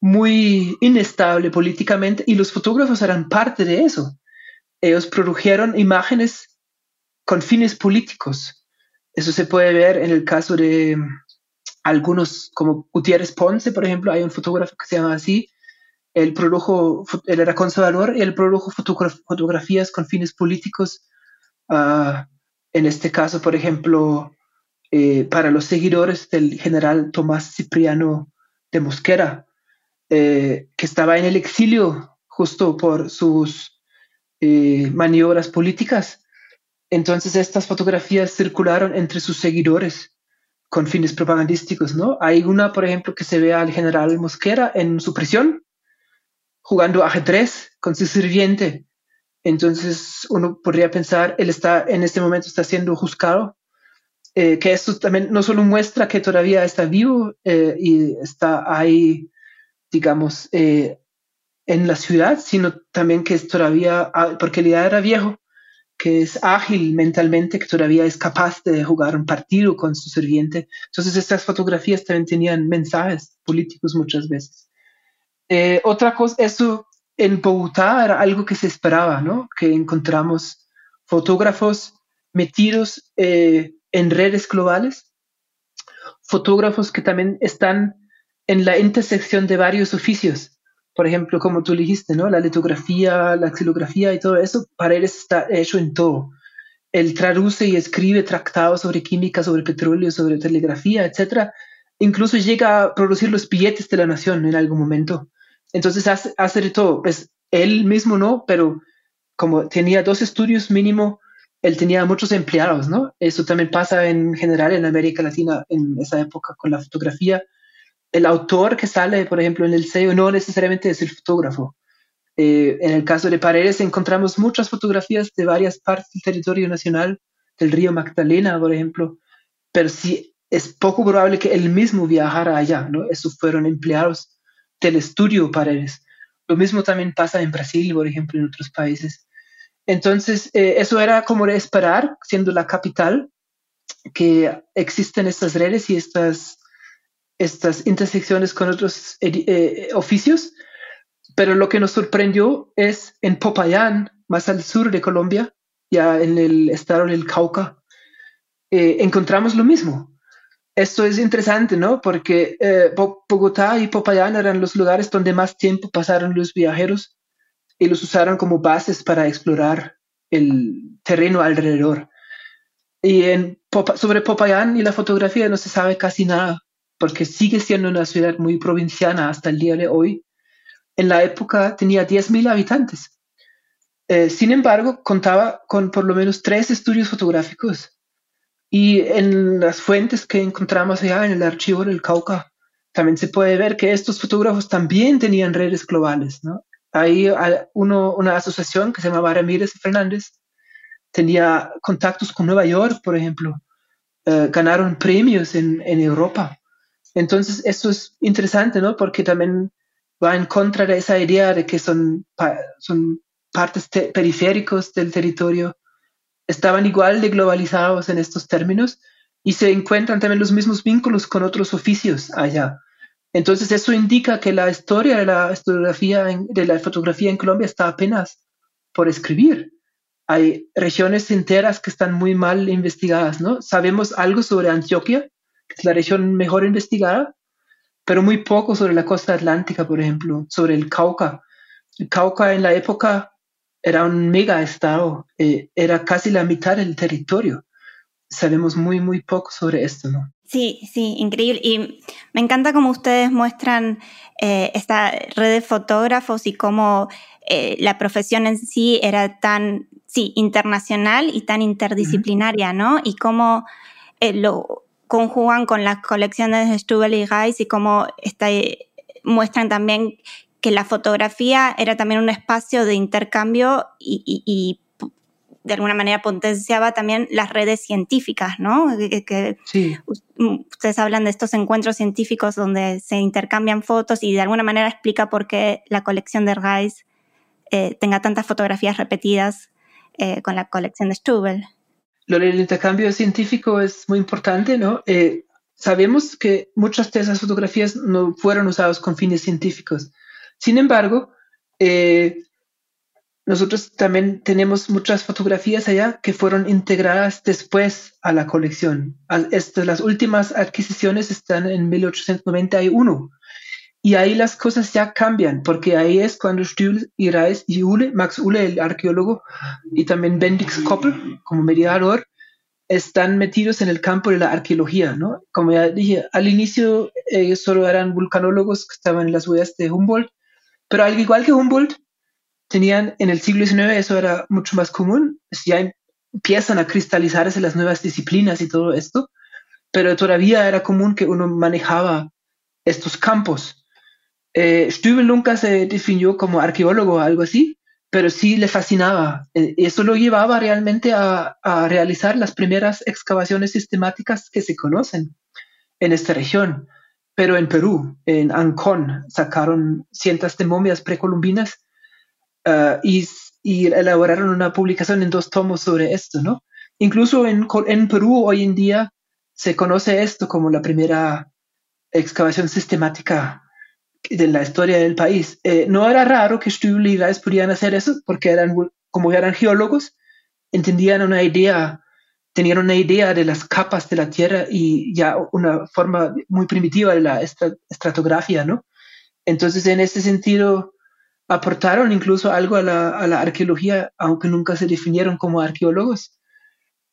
muy inestable políticamente y los fotógrafos eran parte de eso. Ellos produjeron imágenes con fines políticos. Eso se puede ver en el caso de algunos, como Gutiérrez Ponce, por ejemplo, hay un fotógrafo que se llama así. Él produjo, él era conservador y él produjo fotografías con fines políticos. Ah, en este caso, por ejemplo, eh, para los seguidores del general Tomás Cipriano de Mosquera, eh, que estaba en el exilio justo por sus eh, maniobras políticas. Entonces estas fotografías circularon entre sus seguidores con fines propagandísticos, ¿no? Hay una, por ejemplo, que se ve al general Mosquera en su prisión jugando ajedrez con su sirviente. Entonces uno podría pensar, él está en este momento está siendo juzgado eh, que esto también no solo muestra que todavía está vivo eh, y está ahí, digamos, eh, en la ciudad, sino también que es todavía, ah, porque ya era viejo, que es ágil mentalmente, que todavía es capaz de jugar un partido con su sirviente. Entonces estas fotografías también tenían mensajes políticos muchas veces. otra cosa, eso en Bogotá era algo que se esperaba, ¿no? Que encontramos fotógrafos metidos en redes globales, fotógrafos que también están en la intersección de varios oficios. Por ejemplo, como tú dijiste, ¿no? La litografía, la xilografía y todo eso, para él está hecho en todo. Él traduce y escribe tratados sobre química, sobre petróleo, sobre telegrafía, etc. Incluso llega a producir los billetes de la nación en algún momento. Entonces hace, hace de todo. Pues él mismo no, pero como tenía dos estudios mínimo él tenía muchos empleados, ¿no? Eso también pasa en general en América Latina en esa época con la fotografía. El autor que sale, por ejemplo, en el sello no necesariamente es el fotógrafo. Eh, en el caso de Paredes encontramos muchas fotografías de varias partes del territorio nacional, del río Magdalena, por ejemplo, pero sí es poco probable que él mismo viajara allá, ¿no? Esos fueron empleados del estudio Paredes. Lo mismo también pasa en Brasil, por ejemplo, en otros países. Entonces, eh, eso era como de esperar, siendo la capital, que existen estas redes y estas, estas intersecciones con otros eh, oficios. Pero lo que nos sorprendió es en Popayán, más al sur de Colombia, ya en el estado del Cauca, eh, encontramos lo mismo. Esto es interesante, ¿no? Porque Bogotá y Popayán eran los lugares donde más tiempo pasaron los viajeros y los usaron como bases para explorar el terreno alrededor. Y sobre Popayán y la fotografía no se sabe casi nada, porque sigue siendo una ciudad muy provinciana hasta el día de hoy. En la época tenía 10.000 habitantes. Eh, sin embargo, contaba con por lo menos tres estudios fotográficos. Y en las fuentes que encontramos allá en el archivo del Cauca, también se puede ver que estos fotógrafos también tenían redes globales, ¿no? Ahí uno, una asociación que se llamaba Ramírez Fernández tenía contactos con Nueva York, por ejemplo. Eh, ganaron premios en, en, Europa. Entonces, eso es interesante, ¿no? Porque también va en contra de esa idea de que son, partes periféricos del territorio. Estaban igual de globalizados en estos términos y se encuentran también los mismos vínculos con otros oficios allá. Entonces, eso indica que la historia de la, fotografía de la fotografía en Colombia está apenas por escribir. Hay regiones enteras que están muy mal investigadas, ¿no? Sabemos algo sobre Antioquia, que es la región mejor investigada, pero muy poco sobre la costa atlántica, por ejemplo, sobre el Cauca. El Cauca en la época era un mega estado, eh, era casi la mitad del territorio. Sabemos muy, muy poco sobre esto, ¿no? Sí, sí, increíble. Y me encanta cómo ustedes muestran eh, esta red de fotógrafos y cómo eh, la profesión en sí era tan, sí, internacional y tan interdisciplinaria, ¿no? Y cómo eh, lo conjugan con las colecciones de Stubel y Geis y cómo está, muestran también que la fotografía era también un espacio de intercambio y, y de alguna manera potenciaba también las redes científicas, ¿no? Que, sí. Ustedes hablan de estos encuentros científicos donde se intercambian fotos y de alguna manera explica por qué la colección de Reis eh, tenga tantas fotografías repetidas eh, con la colección de Stubel. Lo del intercambio científico es muy importante, ¿no? Eh, sabemos que muchas de esas fotografías no fueron usadas con fines científicos. Sin embargo, nosotros también tenemos muchas fotografías allá que fueron integradas después a la colección. Las últimas adquisiciones están en 1891. Y ahí las cosas ya cambian, porque ahí es cuando Stühl y Reis y Ule, Max Ule, el arqueólogo, y también Bendix Koppel, como mediador, están metidos en el campo de la arqueología, ¿no? Como ya dije, al inicio ellos solo eran vulcanólogos que estaban en las huellas de Humboldt, pero al igual que Humboldt, tenían en el siglo XIX, eso era mucho más común, ya empiezan a cristalizarse las nuevas disciplinas y todo esto, pero todavía era común que uno manejaba estos campos. Eh, nunca se definió como arqueólogo o algo así, pero sí le fascinaba. Eh, eso lo llevaba realmente a, realizar las primeras excavaciones sistemáticas que se conocen en esta región. Pero en Perú, en Ancón, sacaron cientos de momias precolumbinas Ah, y, elaboraron una publicación en dos tomos sobre esto, ¿no? Incluso en, Perú hoy en día se conoce esto como la primera excavación sistemática de la historia del país. Eh, no era raro que Reis pudieran hacer eso porque eran, como eran geólogos, entendían una idea, tenían una idea de las capas de la Tierra y ya una forma muy primitiva de la estratografía, ¿no? Entonces, en ese sentido, aportaron incluso algo a la, arqueología, aunque nunca se definieron como arqueólogos.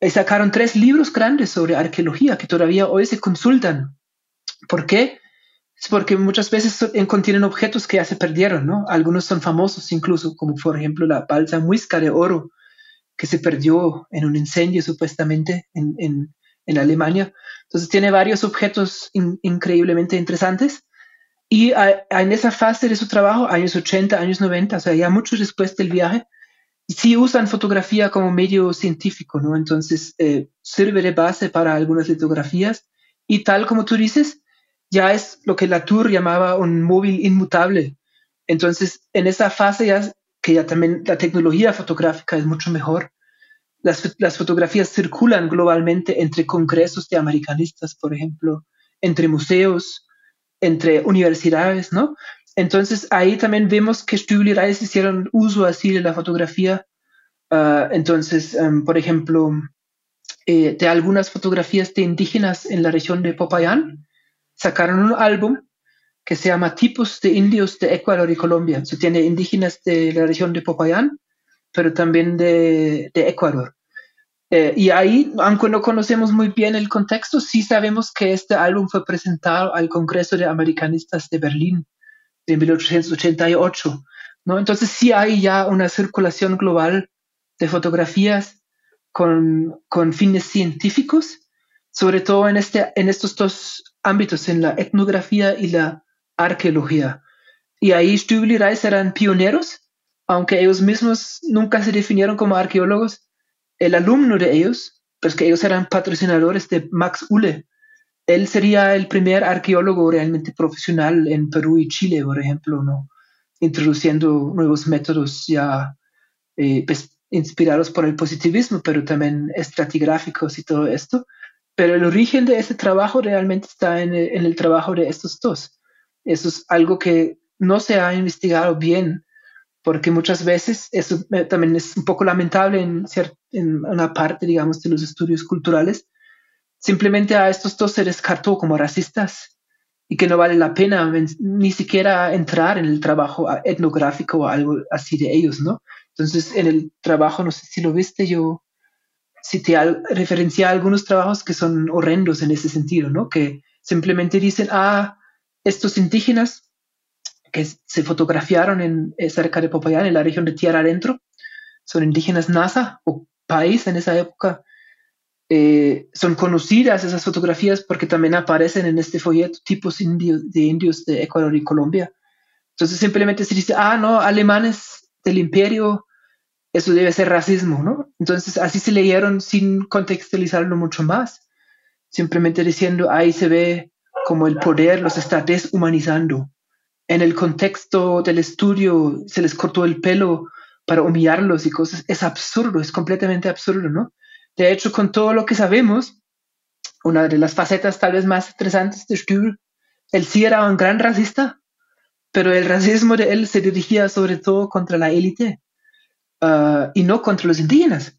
Y sacaron tres libros grandes sobre arqueología que todavía hoy se consultan. ¿Por qué? Es porque muchas veces contienen objetos que ya se perdieron, ¿no? Algunos son famosos incluso, como por ejemplo la balsa muisca de oro, que se perdió en un incendio supuestamente en, Alemania. Entonces tiene varios objetos increíblemente interesantes y en esa fase de su trabajo, años 80, años 90, o sea, ya mucho después del viaje, sí usan fotografía como medio científico, ¿no? Entonces eh, sirve de base para algunas litografías y tal como tú dices, ya es lo que Latour llamaba un móvil inmutable. Entonces, en esa fase ya, que ya también la tecnología fotográfica es mucho mejor, las, las fotografías circulan globalmente entre congresos de americanistas, por ejemplo, entre museos, entre universidades, ¿no? Entonces ahí también vemos que Stübel y Reis hicieron uso así de la fotografía. Ah, entonces, em, por ejemplo, eh, de algunas fotografías de indígenas en la región de Popayán, sacaron un álbum que se llama Tipos de Indios de Ecuador y Colombia. Se tiene indígenas de la región de Popayán, pero también de, de Ecuador. Eh, y ahí, aunque no conocemos muy bien el contexto, sí sabemos que este álbum fue presentado al Congreso de Americanistas de Berlín en 1888. ¿no? Entonces sí hay ya una circulación global de fotografías con, con fines científicos, sobre todo en, este, en estos dos ámbitos, en la etnografía y la arqueología. Y ahí Stübel y Reis eran pioneros, aunque ellos mismos nunca se definieron como arqueólogos, el alumno de ellos, pues que ellos eran patrocinadores de Max Ulle, él sería el primer arqueólogo realmente profesional en Perú y Chile, por ejemplo, ¿no? introduciendo nuevos métodos ya eh, pues, inspirados por el positivismo, pero también estratigráficos y todo esto. Pero el origen de ese trabajo realmente está en el, trabajo de estos dos. Eso es algo que no se ha investigado bien, porque muchas veces eso eh, también es un poco lamentable en, en una parte, digamos, de los estudios culturales. Simplemente a estos dos se descartó como racistas y que no vale la pena ni siquiera entrar en el trabajo etnográfico o algo así de ellos, ¿no? Entonces, en el trabajo, no sé si lo viste, yo cité al, referencié a algunos trabajos que son horrendos en ese sentido, ¿no? Que simplemente dicen, ah, estos indígenas que se fotografiaron en, eh, cerca de Popayán, en la región de Tierra Adentro, son indígenas NASA o país en esa época, eh, son conocidas esas fotografías porque también aparecen en este folleto tipos indios, de indios de Ecuador y Colombia. Entonces simplemente se dice, ah, no, alemanes del imperio, eso debe ser racismo, ¿no? Entonces así se leyeron sin contextualizarlo mucho más, simplemente diciendo, ahí se ve como el poder los está deshumanizando. En el contexto del estudio se les cortó el pelo para humillarlos y cosas. Es absurdo, es completamente absurdo, ¿no? De hecho, con todo lo que sabemos, una de las facetas tal vez más interesantes de Stühl, él sí era un gran racista, pero el racismo de él se dirigía sobre todo contra la élite uh, y no contra los indígenas.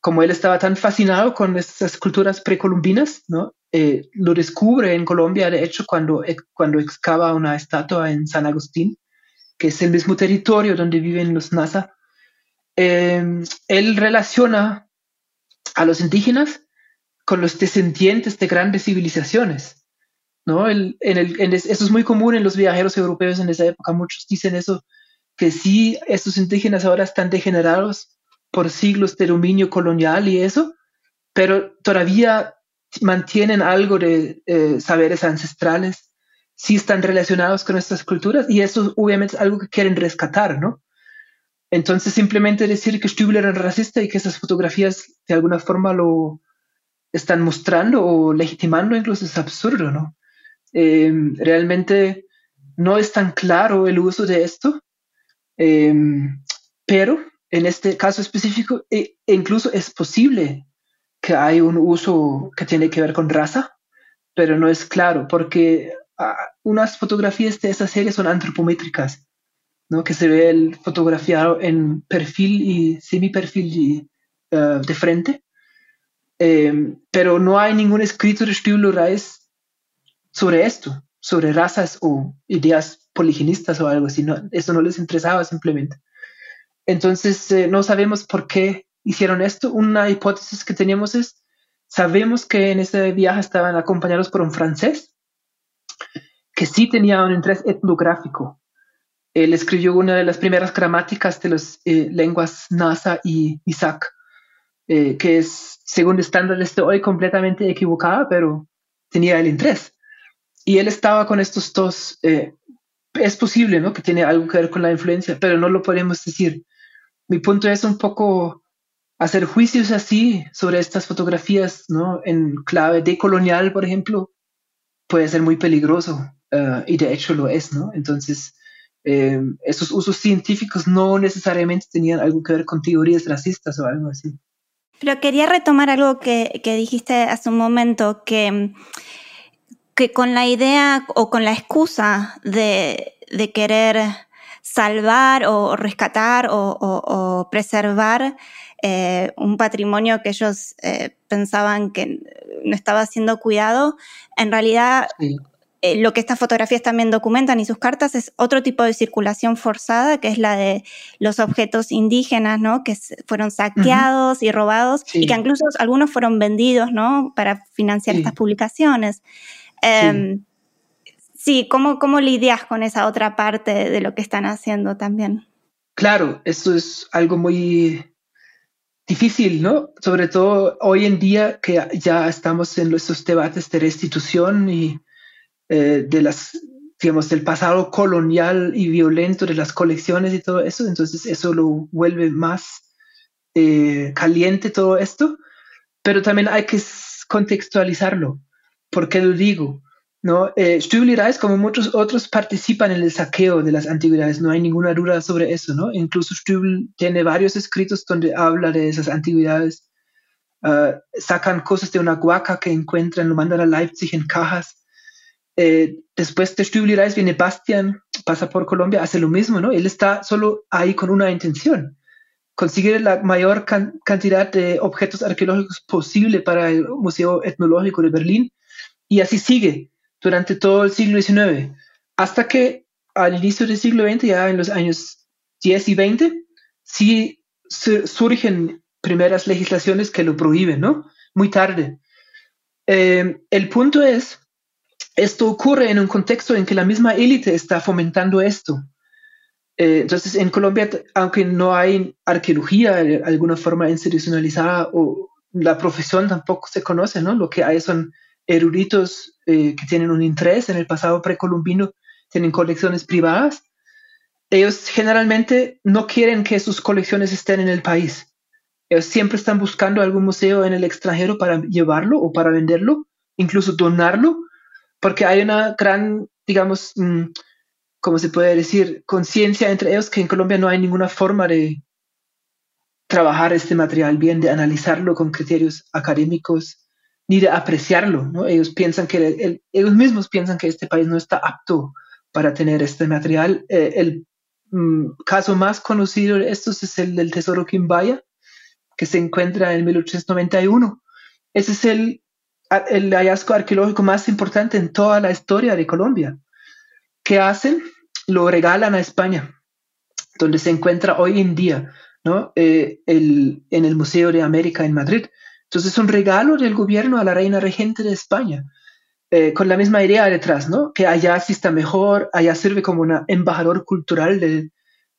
Como él estaba tan fascinado con esas culturas precolombinas, ¿no? Eh, lo descubre en Colombia, de hecho, cuando, cuando excava una estatua en San Agustín, que es el mismo territorio donde viven los Nasa. Eh, él relaciona a los indígenas con los descendientes de grandes civilizaciones. ¿no? El, en el, en eso es muy común en los viajeros europeos en esa época. Muchos dicen eso, que sí, estos indígenas ahora están degenerados por siglos de dominio colonial y eso, pero todavía mantienen algo de eh, saberes ancestrales, sí están relacionados con nuestras culturas y eso obviamente es algo que quieren rescatar, ¿no? Entonces, simplemente decir que Stübler era racista y que esas fotografías de alguna forma lo están mostrando o legitimando incluso es absurdo, ¿no? Eh, realmente no es tan claro el uso de esto, eh, pero en este caso específico e, e incluso es posible que hay un uso que tiene que ver con raza, pero no es claro porque ah, unas fotografías de esa serie son antropométricas ¿no? que se ve el fotografiado en perfil y semi-perfil y, uh, de frente. Eh, pero no hay ningún escrito de Stübler Reis sobre esto, sobre razas o ideas poligenistas o algo así. No, eso no les interesaba simplemente. Entonces, eh, no sabemos por qué hicieron esto. Una hipótesis que teníamos es, sabemos que en ese viaje estaban acompañados por un francés que sí tenía un interés etnográfico él escribió una de las primeras gramáticas de las eh, lenguas Nasa y Isaac, eh, que es, según estándares de hoy, completamente equivocada, pero tenía el interés. Y él estaba con estos dos. Es posible, ¿no? Que tiene algo que ver con la influencia, pero no lo podemos decir. Mi punto es un poco hacer juicios así sobre estas fotografías, ¿no? En clave decolonial, por ejemplo, puede ser muy peligroso. y de hecho lo es, ¿no? Entonces, eh, esos usos científicos no necesariamente tenían algo que ver con teorías racistas o algo así. Pero quería retomar algo que, dijiste hace un momento, que, que con la idea o con la excusa de, querer salvar o rescatar o, preservar eh, un patrimonio que ellos eh, pensaban que no estaba siendo cuidado, en realidad eh, lo que estas fotografías también documentan y sus cartas es otro tipo de circulación forzada, que es la de los objetos indígenas, ¿no? Que fueron saqueados y robados y que incluso algunos fueron vendidos, ¿no? Para financiar estas publicaciones. Sí, em, ¿cómo, ¿cómo lidias con esa otra parte de lo que están haciendo también? Claro, eso es algo muy difícil, ¿no? Sobre todo hoy en día que ya estamos en estos debates de restitución y eh, de las, digamos, del pasado colonial y violento de las colecciones y todo eso, entonces eso lo vuelve más eh, caliente todo esto, pero también hay que contextualizarlo. ¿Por qué lo digo? ¿No? Eh, como muchos otros, participan en el saqueo de las antigüedades. No hay ninguna duda sobre eso. ¿no? Incluso Stübel tiene varios escritos donde habla de esas antigüedades. Ah, sacan cosas de una guaca que encuentran, lo mandan a Leipzig en cajas. Eh, después de Stübel y Reis viene Bastian, pasa por Colombia, hace lo mismo. ¿no? Él está solo ahí con una intención conseguir la mayor cantidad de objetos arqueológicos posible para el Museo Etnológico de Berlín y así sigue durante todo el siglo XIX, hasta que al inicio del siglo XX, ya en los años 10 y 20, sí surgen primeras legislaciones que lo prohíben, ¿no? Muy tarde. Eh, el punto es, esto ocurre en un contexto en que la misma élite está fomentando esto. Eh, entonces, en Colombia, aunque no hay arqueología de alguna forma institucionalizada o la profesión tampoco se conoce, ¿no? Lo que hay son eruditos eh, que tienen un interés en el pasado precolombino, tienen colecciones privadas. Ellos generalmente no quieren que sus colecciones estén en el país. Ellos siempre están buscando algún museo en el extranjero para llevarlo o para venderlo, incluso donarlo, porque hay una gran, digamos, mm, como se puede decir, conciencia entre ellos que en Colombia no hay ninguna forma de trabajar este material bien, de analizarlo con criterios académicos, ni de apreciarlo. Ellos piensan que ellos mismos piensan que este país no está apto para tener este material. Eh, el mm, caso más conocido de estos es el del Tesoro Quimbaya, que se encuentra en 1891. Ese es el, el hallazgo arqueológico más importante en toda la historia de Colombia. ¿Qué hacen? lo regalan a España, donde se encuentra hoy en día. Eh, en el Museo de América en Madrid. Entonces es un regalo del gobierno a la reina regente de España, eh, con la misma idea detrás, ¿no? Que allá sí está mejor, allá sirve como un embajador cultural de,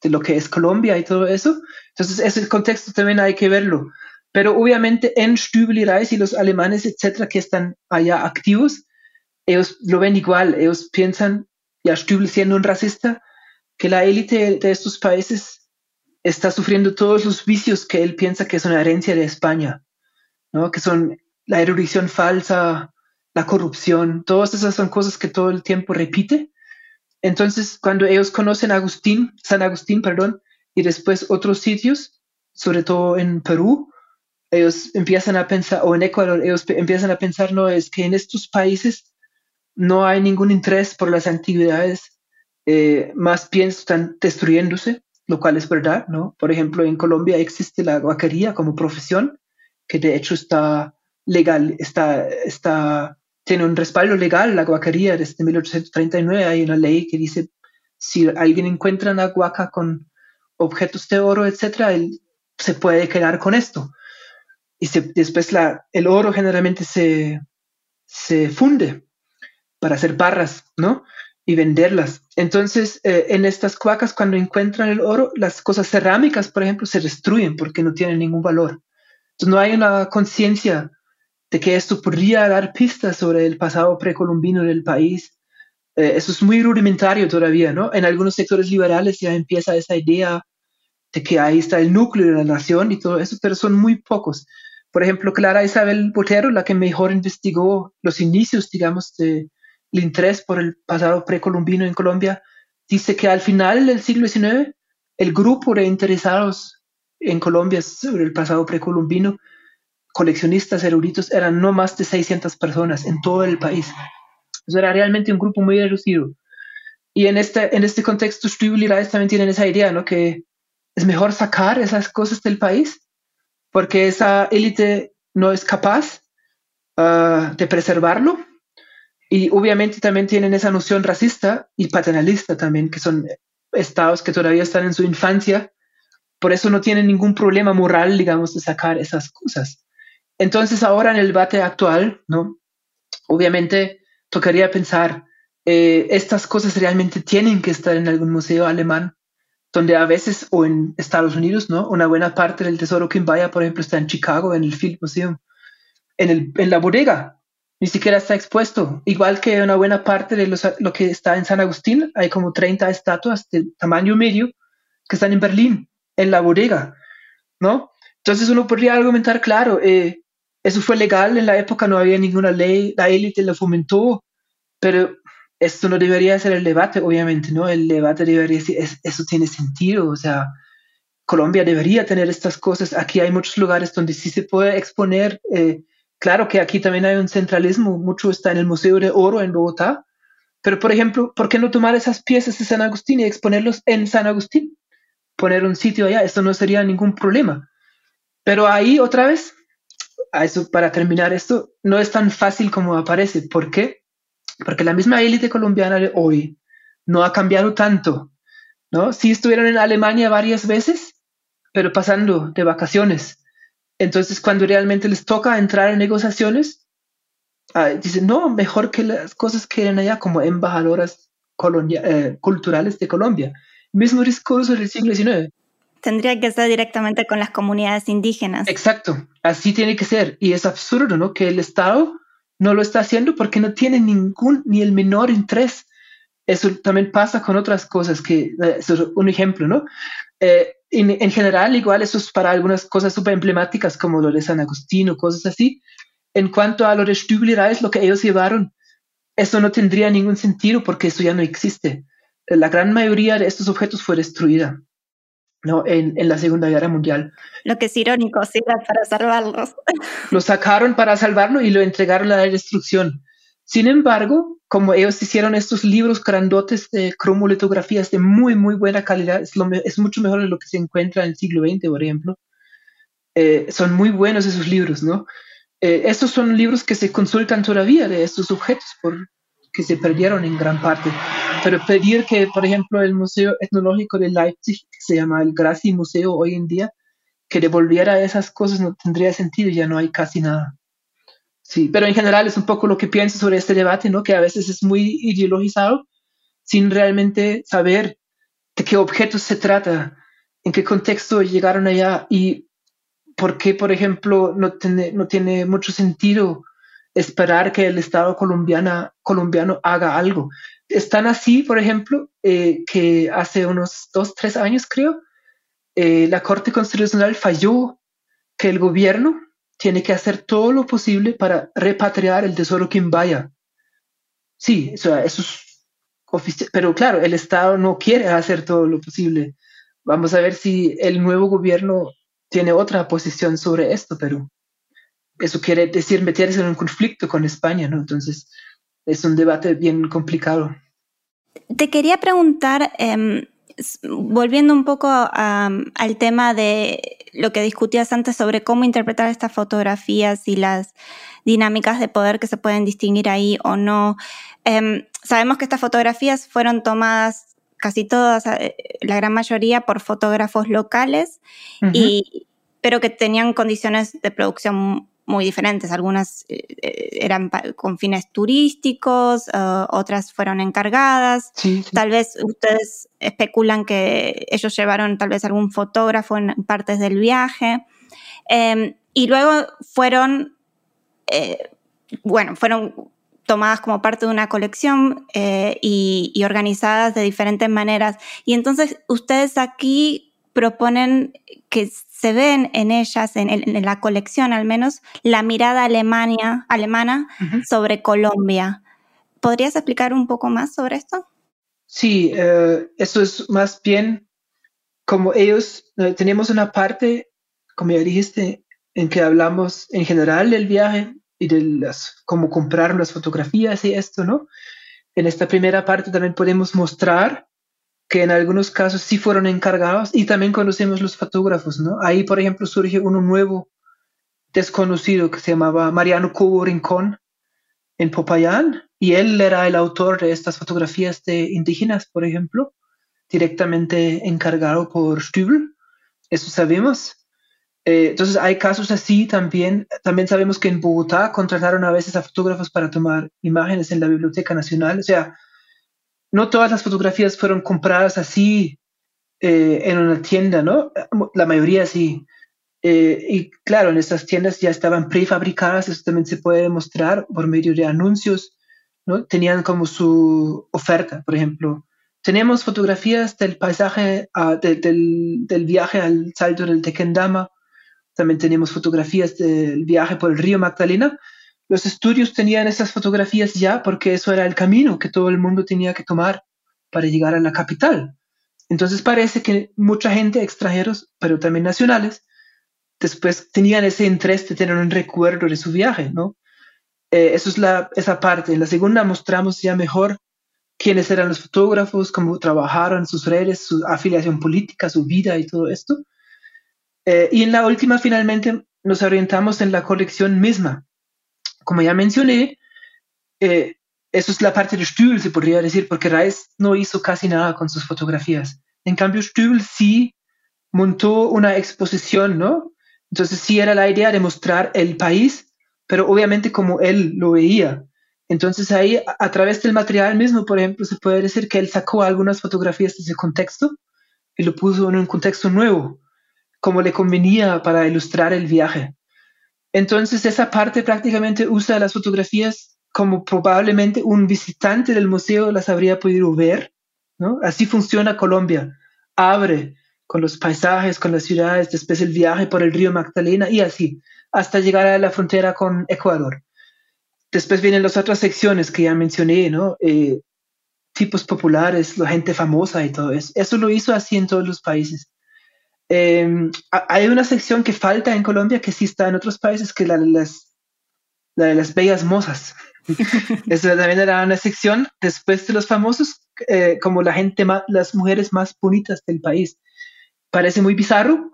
de lo que es Colombia y todo eso. Entonces ese contexto también hay que verlo. Pero obviamente en Stübel y Reis y los alemanes, etcétera, que están allá activos, ellos lo ven igual, ellos piensan ya Stübel siendo un racista, que la élite de estos países está sufriendo todos los vicios que él piensa que es una herencia de España, ¿no? que son la erudición falsa, la corrupción, todas esas son cosas que todo el tiempo repite. Entonces, cuando ellos conocen Agustín, San Agustín, perdón, y después otros sitios, sobre todo en Perú, ellos empiezan a pensar, o en Ecuador, ellos empiezan a pensar, no, es que en estos países no hay ningún interés por las antigüedades, eh, más bien están destruyéndose, lo cual es verdad, ¿no? Por ejemplo, en Colombia existe la guaquería como profesión, que de hecho está legal, está, tiene un respaldo legal, la guaquería desde 1839 hay una ley que dice si alguien encuentra una guaca con objetos de oro, etcétera, él se puede quedar con esto. Y después la, el oro generalmente se, se funde para hacer barras, ¿no? Y venderlas. Entonces, eh, en estas cuacas, cuando encuentran el oro, las cosas cerámicas, por ejemplo, se destruyen porque no tienen ningún valor. No hay una conciencia de que esto podría dar pistas sobre el pasado precolombino del país. Eh, eso es muy rudimentario todavía, ¿no? En algunos sectores liberales ya empieza esa idea de que ahí está el núcleo de la nación y todo eso, pero son muy pocos. Por ejemplo, Clara Isabel Botero, la que mejor investigó los inicios, digamos, de, el interés por el pasado precolombino en Colombia, dice que al final del siglo XIX, el grupo de interesados en Colombia sobre el pasado precolombino, coleccionistas eruditos, eran no más de 600 personas en todo el país. Eso era realmente un grupo muy reducido. Y en este, en este contexto, Reis también tienen esa idea, ¿no? Que es mejor sacar esas cosas del país porque esa élite no es capaz ah, de preservarlo y obviamente también tienen esa noción racista y paternalista también, que son estados que todavía están en su infancia, por eso no tienen ningún problema moral, digamos, de sacar esas cosas. Entonces ahora en el debate actual, ¿no? Obviamente tocaría pensar, eh, estas cosas realmente tienen que estar en algún museo alemán, donde a veces, o en Estados Unidos, ¿no? Una buena parte del tesoro que vaya, por ejemplo, está en Chicago, en el Field Museum, en, el, en la bodega ni siquiera está expuesto. Igual que una buena parte de lo que está en San Agustín, hay como 30 estatuas de tamaño medio que están en Berlín, en la bodega, ¿no? Entonces uno podría argumentar, claro, eh, eso fue legal en la época, no había ninguna ley, la élite lo fomentó, pero esto no debería ser el debate, obviamente, ¿no? El debate debería ser, eso tiene sentido, o sea, Colombia debería tener estas cosas. Aquí hay muchos lugares donde sí se puede exponer. Eh, claro que aquí también hay un centralismo, mucho está en el Museo de Oro en Bogotá, pero por ejemplo, ¿por qué no tomar esas piezas de San Agustín y exponerlos en San Agustín? Poner un sitio allá, esto no sería ningún problema. Pero ahí otra vez, a eso para terminar esto, no es tan fácil como aparece. ¿Por qué? porque la misma élite colombiana de hoy no ha cambiado tanto, ¿no? Sí estuvieron en Alemania varias veces, pero pasando de vacaciones. Entonces, cuando realmente les toca entrar en negociaciones, ah, dicen, no, mejor que las cosas que eran allá como embajadoras eh, culturales de Colombia. Mismo discurso del siglo XIX. Tendría que ser directamente con las comunidades indígenas. Exacto, así tiene que ser. Y es absurdo, ¿no? Que el Estado no lo está haciendo porque no tiene ningún ni el menor interés. Eso también pasa con otras cosas, que eh, es un ejemplo, ¿no? Eh, en, general, igual eso es para algunas cosas súper emblemáticas como lo de San Agustín o cosas así. En cuanto a lo de Stübli lo que ellos llevaron, eso no tendría ningún sentido porque eso ya no existe. La gran mayoría de estos objetos fue destruida. ¿no? En, en, la Segunda Guerra Mundial. Lo que es irónico, sí, para salvarlos. *laughs* Lo sacaron para salvarlo y lo entregaron a la destrucción. Sin embargo, como ellos hicieron estos libros grandotes de cromolitografías de muy, muy buena calidad, es, lo, es mucho mejor de lo que se encuentra en el siglo XX, por ejemplo. Eh, son muy buenos esos libros, ¿no? Eh, estos son libros que se consultan todavía de estos objetos por, que se perdieron en gran parte. Pero pedir que, por ejemplo, el Museo Etnológico de Leipzig, que se llama el Graci Museo hoy en día, que devolviera esas cosas no tendría sentido, ya no hay casi nada. Sí, pero en general es un poco lo que pienso sobre este debate, ¿no? Que a veces es muy ideologizado sin realmente saber de qué objetos se trata, en qué contexto llegaron allá y por qué, por ejemplo, no tiene, no tiene mucho sentido esperar que el Estado colombiano, colombiano haga algo. Están así, por ejemplo, eh, que hace unos dos, tres años creo, eh, la Corte Constitucional falló que el gobierno tiene que hacer todo lo posible para repatriar el tesoro vaya. Sí, eso, eso es oficial, pero claro, el Estado no quiere hacer todo lo posible. Vamos a ver si el nuevo gobierno tiene otra posición sobre esto, pero eso quiere decir meterse en un conflicto con España, ¿no? Entonces, es un debate bien complicado. Te quería preguntar, em, volviendo un poco al tema de lo que discutías antes sobre cómo interpretar estas fotografías y las dinámicas de poder que se pueden distinguir ahí o no. Em, sabemos que estas fotografías fueron tomadas casi todas, eh, la gran mayoría, por fotógrafos locales, y, pero que tenían condiciones de producción muy diferentes. Algunas eh, eh, eran con fines turísticos, eh, otras fueron encargadas. Tal vez ustedes especulan que ellos llevaron tal vez algún fotógrafo en partes del viaje. Em, y luego fueron, bueno, fueron tomadas como parte de una colección y, y organizadas de diferentes maneras. Y entonces ustedes aquí proponen que se ven en ellas, en, la colección al menos, la mirada alemania, alemana sobre Colombia. ¿Podrías explicar un poco más sobre esto? Sí, eh, eso es más bien como ellos, eh, tenemos una parte, como ya dijiste, en que hablamos en general del viaje y de las, cómo comprar las fotografías y esto, ¿no? En esta primera parte también podemos mostrar que en algunos casos sí fueron encargados y también conocemos los fotógrafos, ¿no? Ahí, por ejemplo, surge uno nuevo desconocido que se llamaba Mariano Cubo Rincón en Popayán y él era el autor de estas fotografías de indígenas, por ejemplo, directamente encargado por Stübel, eso sabemos. Eh, entonces hay casos así también. También sabemos que en Bogotá contrataron a veces a fotógrafos para tomar imágenes en la Biblioteca Nacional. O sea, no todas las fotografías fueron compradas así eh, en una tienda, ¿no? La mayoría sí. Eh, y claro, en estas tiendas ya estaban prefabricadas, eso también se puede mostrar por medio de anuncios, ¿no? Tenían como su oferta, por ejemplo. Tenemos fotografías del paisaje, ah, del, del, viaje al salto del Tequendama, también tenemos fotografías del viaje por el río Magdalena. Los estudios tenían esas fotografías ya porque eso era el camino que todo el mundo tenía que tomar para llegar a la capital. Entonces parece que mucha gente, extranjeros, pero también nacionales, después tenían ese interés de tener un recuerdo de su viaje, ¿no? Eh, eso es la, esa parte. En la segunda mostramos ya mejor quiénes eran los fotógrafos, cómo trabajaron sus redes, su afiliación política, su vida y todo esto. Eh, y en la última, finalmente, nos orientamos en la colección misma. Como ya mencioné, eh, eso es la parte de Stübel, se podría decir, porque Reis no hizo casi nada con sus fotografías. En cambio, Stübel sí montó una exposición, ¿no? Entonces sí era la idea de mostrar el país, pero obviamente como él lo veía. Entonces ahí, a, través del material mismo, por ejemplo, se puede decir que él sacó algunas fotografías de ese contexto y lo puso en un contexto nuevo, como le convenía para ilustrar el viaje. Entonces esa parte prácticamente usa las fotografías como probablemente un visitante del museo las habría podido ver, ¿no? Así funciona Colombia. Abre con los paisajes, con las ciudades, después el viaje por el río Magdalena y así, hasta llegar a la frontera con Ecuador. Después vienen las otras secciones que ya mencioné, ¿no? Eh, tipos populares, la gente famosa y todo eso. Eso lo hizo así en todos los países. Em, hay una sección que falta en Colombia que sí está en otros países, que la de las, la de las bellas mozas. *laughs* Esa también era una sección después de los famosos, eh, como la gente, las mujeres más bonitas del país. Parece muy bizarro,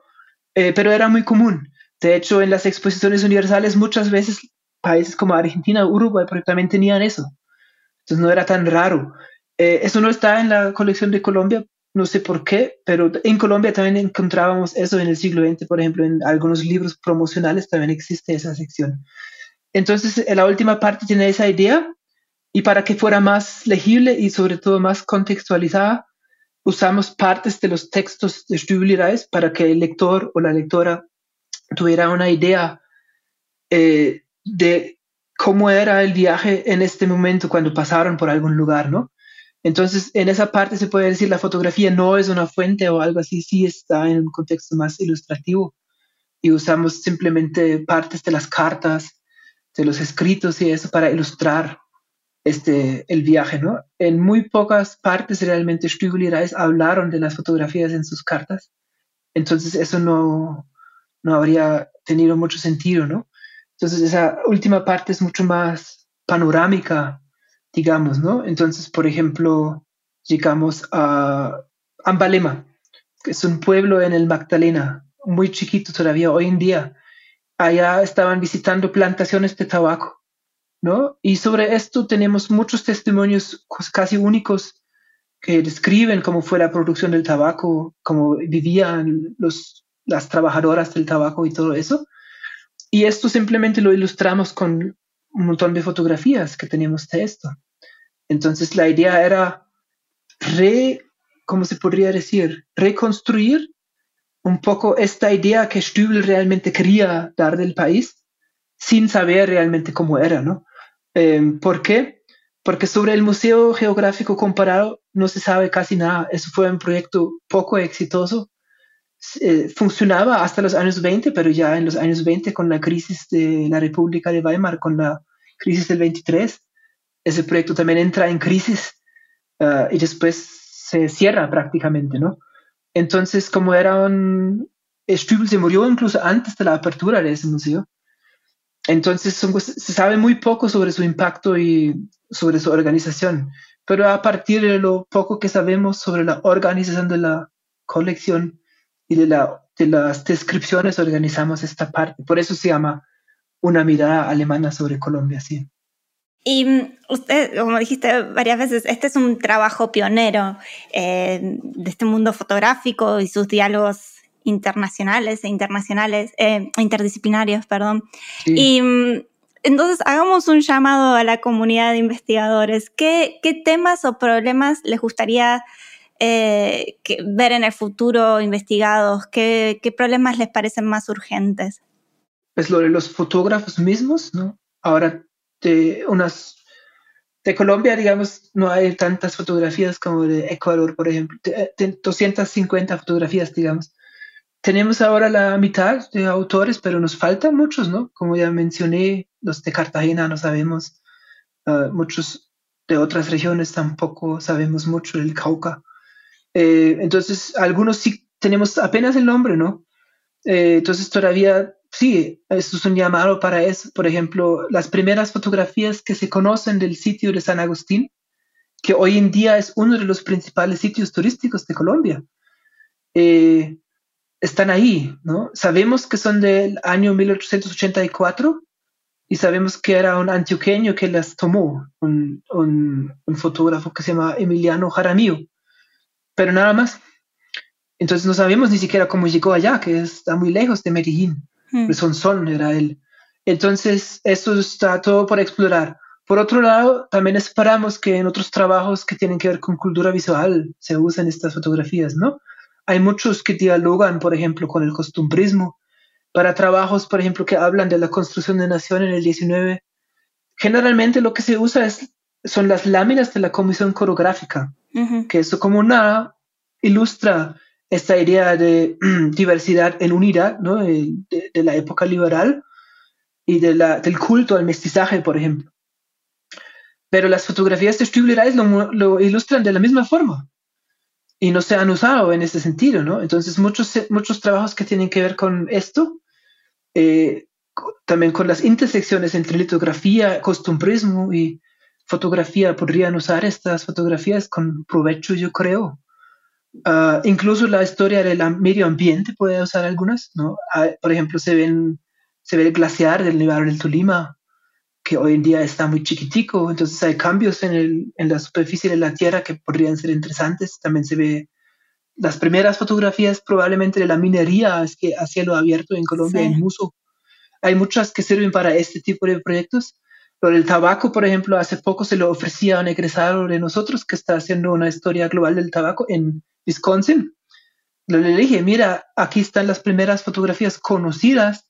eh, pero era muy común. De hecho, en las exposiciones universales muchas veces países como Argentina, Uruguay, porque también tenían eso. Entonces no era tan raro. Eh, eso no está en la colección de Colombia, no sé por qué, pero en Colombia también encontrábamos eso en el siglo XX, por ejemplo, en algunos libros promocionales también existe esa sección. Entonces, en la última parte tiene esa idea y para que fuera más legible y sobre todo más contextualizada, usamos partes de los textos de Stübel para que el lector o la lectora tuviera una idea eh, de cómo era el viaje en este momento cuando pasaron por algún lugar, ¿no? Entonces, en esa parte se puede decir la fotografía no es una fuente o algo así, sí está en un contexto más ilustrativo y usamos simplemente partes de las cartas, de los escritos y eso para ilustrar este, el viaje, ¿no? En muy pocas partes realmente Stügel y Reis hablaron de las fotografías en sus cartas, entonces eso no, no habría tenido mucho sentido, ¿no? Entonces esa última parte es mucho más panorámica, digamos, ¿no? Entonces, por ejemplo, llegamos a Ambalema, que es un pueblo en el Magdalena, muy chiquito todavía hoy en día. Allá estaban visitando plantaciones de tabaco, ¿no? Y sobre esto tenemos muchos testimonios casi únicos que describen cómo fue la producción del tabaco, cómo vivían las trabajadoras del tabaco y todo eso. Y esto simplemente lo ilustramos con un montón de fotografías que teníamos de esto. Entonces la idea era re, ¿cómo se podría decir? Reconstruir un poco esta idea que Stübel realmente quería dar del país sin saber realmente cómo era, ¿no? Em, ¿Por qué? Porque sobre el Museo Geográfico Comparado no se sabe casi nada. Eso fue un proyecto poco exitoso eh, funcionaba hasta los años 20, pero ya en los años 20 con la crisis de la República de Weimar, con la crisis del 23, ese proyecto también entra en crisis ah, y después se cierra prácticamente, ¿no? Entonces, como era un... Stübel se murió incluso antes de la apertura de ese museo. Entonces, se sabe muy poco sobre su impacto y sobre su organización, pero a partir de lo poco que sabemos sobre la organización de la colección, y de, la, de las descripciones organizamos esta parte. Por eso se llama una mirada alemana sobre Colombia, sí. Y mm, usted, como dijiste varias veces, este es un trabajo pionero eh, de este mundo fotográfico y sus diálogos internacionales e internacionales, eh, interdisciplinarios, perdón. Y mm, entonces hagamos un llamado a la comunidad de investigadores. ¿Qué, qué temas o problemas les gustaría eh, ver en el futuro investigados? ¿Qué, problemas les parecen más urgentes? Pues lo de los fotógrafos mismos, ¿no? Ahora, de unas de Colombia, digamos, no hay tantas fotografías como de Ecuador, por ejemplo, de, 250 fotografías, digamos. tenemos ahora la mitad de autores, pero nos faltan muchos, ¿no? Como ya mencioné, los de Cartagena no sabemos, ah, muchos de otras regiones tampoco sabemos mucho del Cauca. Eh, entonces, algunos sí tenemos apenas el nombre, ¿no? Eh, entonces, todavía, sí, esto es un llamado para eso. Por ejemplo, las primeras fotografías que se conocen del sitio de San Agustín, que hoy en día es uno de los principales sitios turísticos de Colombia. Eh, están ahí, ¿no? Sabemos que son del año 1884 y sabemos que era un antioqueño que las tomó, un, fotógrafo que se llama Emiliano Jaramillo, pero nada más. Entonces no sabemos ni siquiera cómo llegó allá, que está muy lejos de Medellín. Hmm. De Sonsón era él. Entonces, eso está todo por explorar. Por otro lado, también esperamos que en otros trabajos que tienen que ver con cultura visual se usen estas fotografías, ¿no? Hay muchos que dialogan, por ejemplo, con el costumbrismo. Para trabajos, por ejemplo, que hablan de la construcción de nación en el 19, generalmente lo que se usa es, son las láminas de la comisión coreográfica, que eso como nada ilustra esta idea de *clears throat* diversidad en unidad, ¿no? de, la época liberal y de la, del culto al mestizaje, por ejemplo pero las fotografías de Stübler lo, lo ilustran de la misma forma y no se han usado en ese sentido, ¿no? Entonces, muchos, muchos trabajos que tienen que ver con esto, eh, también con las intersecciones entre litografía, costumbrismo y fotografía, podrían usar estas fotografías con provecho, yo creo. Ah, incluso la historia del medio ambiente puede usar algunas, ¿no? Ah, por ejemplo, se, ven, se ve el glaciar del Nevado del Tolima, que hoy en día está muy chiquitico, entonces hay cambios en, el, en la superficie de la Tierra que podrían ser interesantes. También se ve las primeras fotografías probablemente de la minería es que a cielo abierto en Colombia, en Muso. Hay muchas que sirven para este tipo de proyectos. Lo del tabaco, por ejemplo, hace poco se lo ofrecía a un egresado de nosotros que está haciendo una historia global del tabaco en Wisconsin. Le dije, mira, aquí están las primeras fotografías conocidas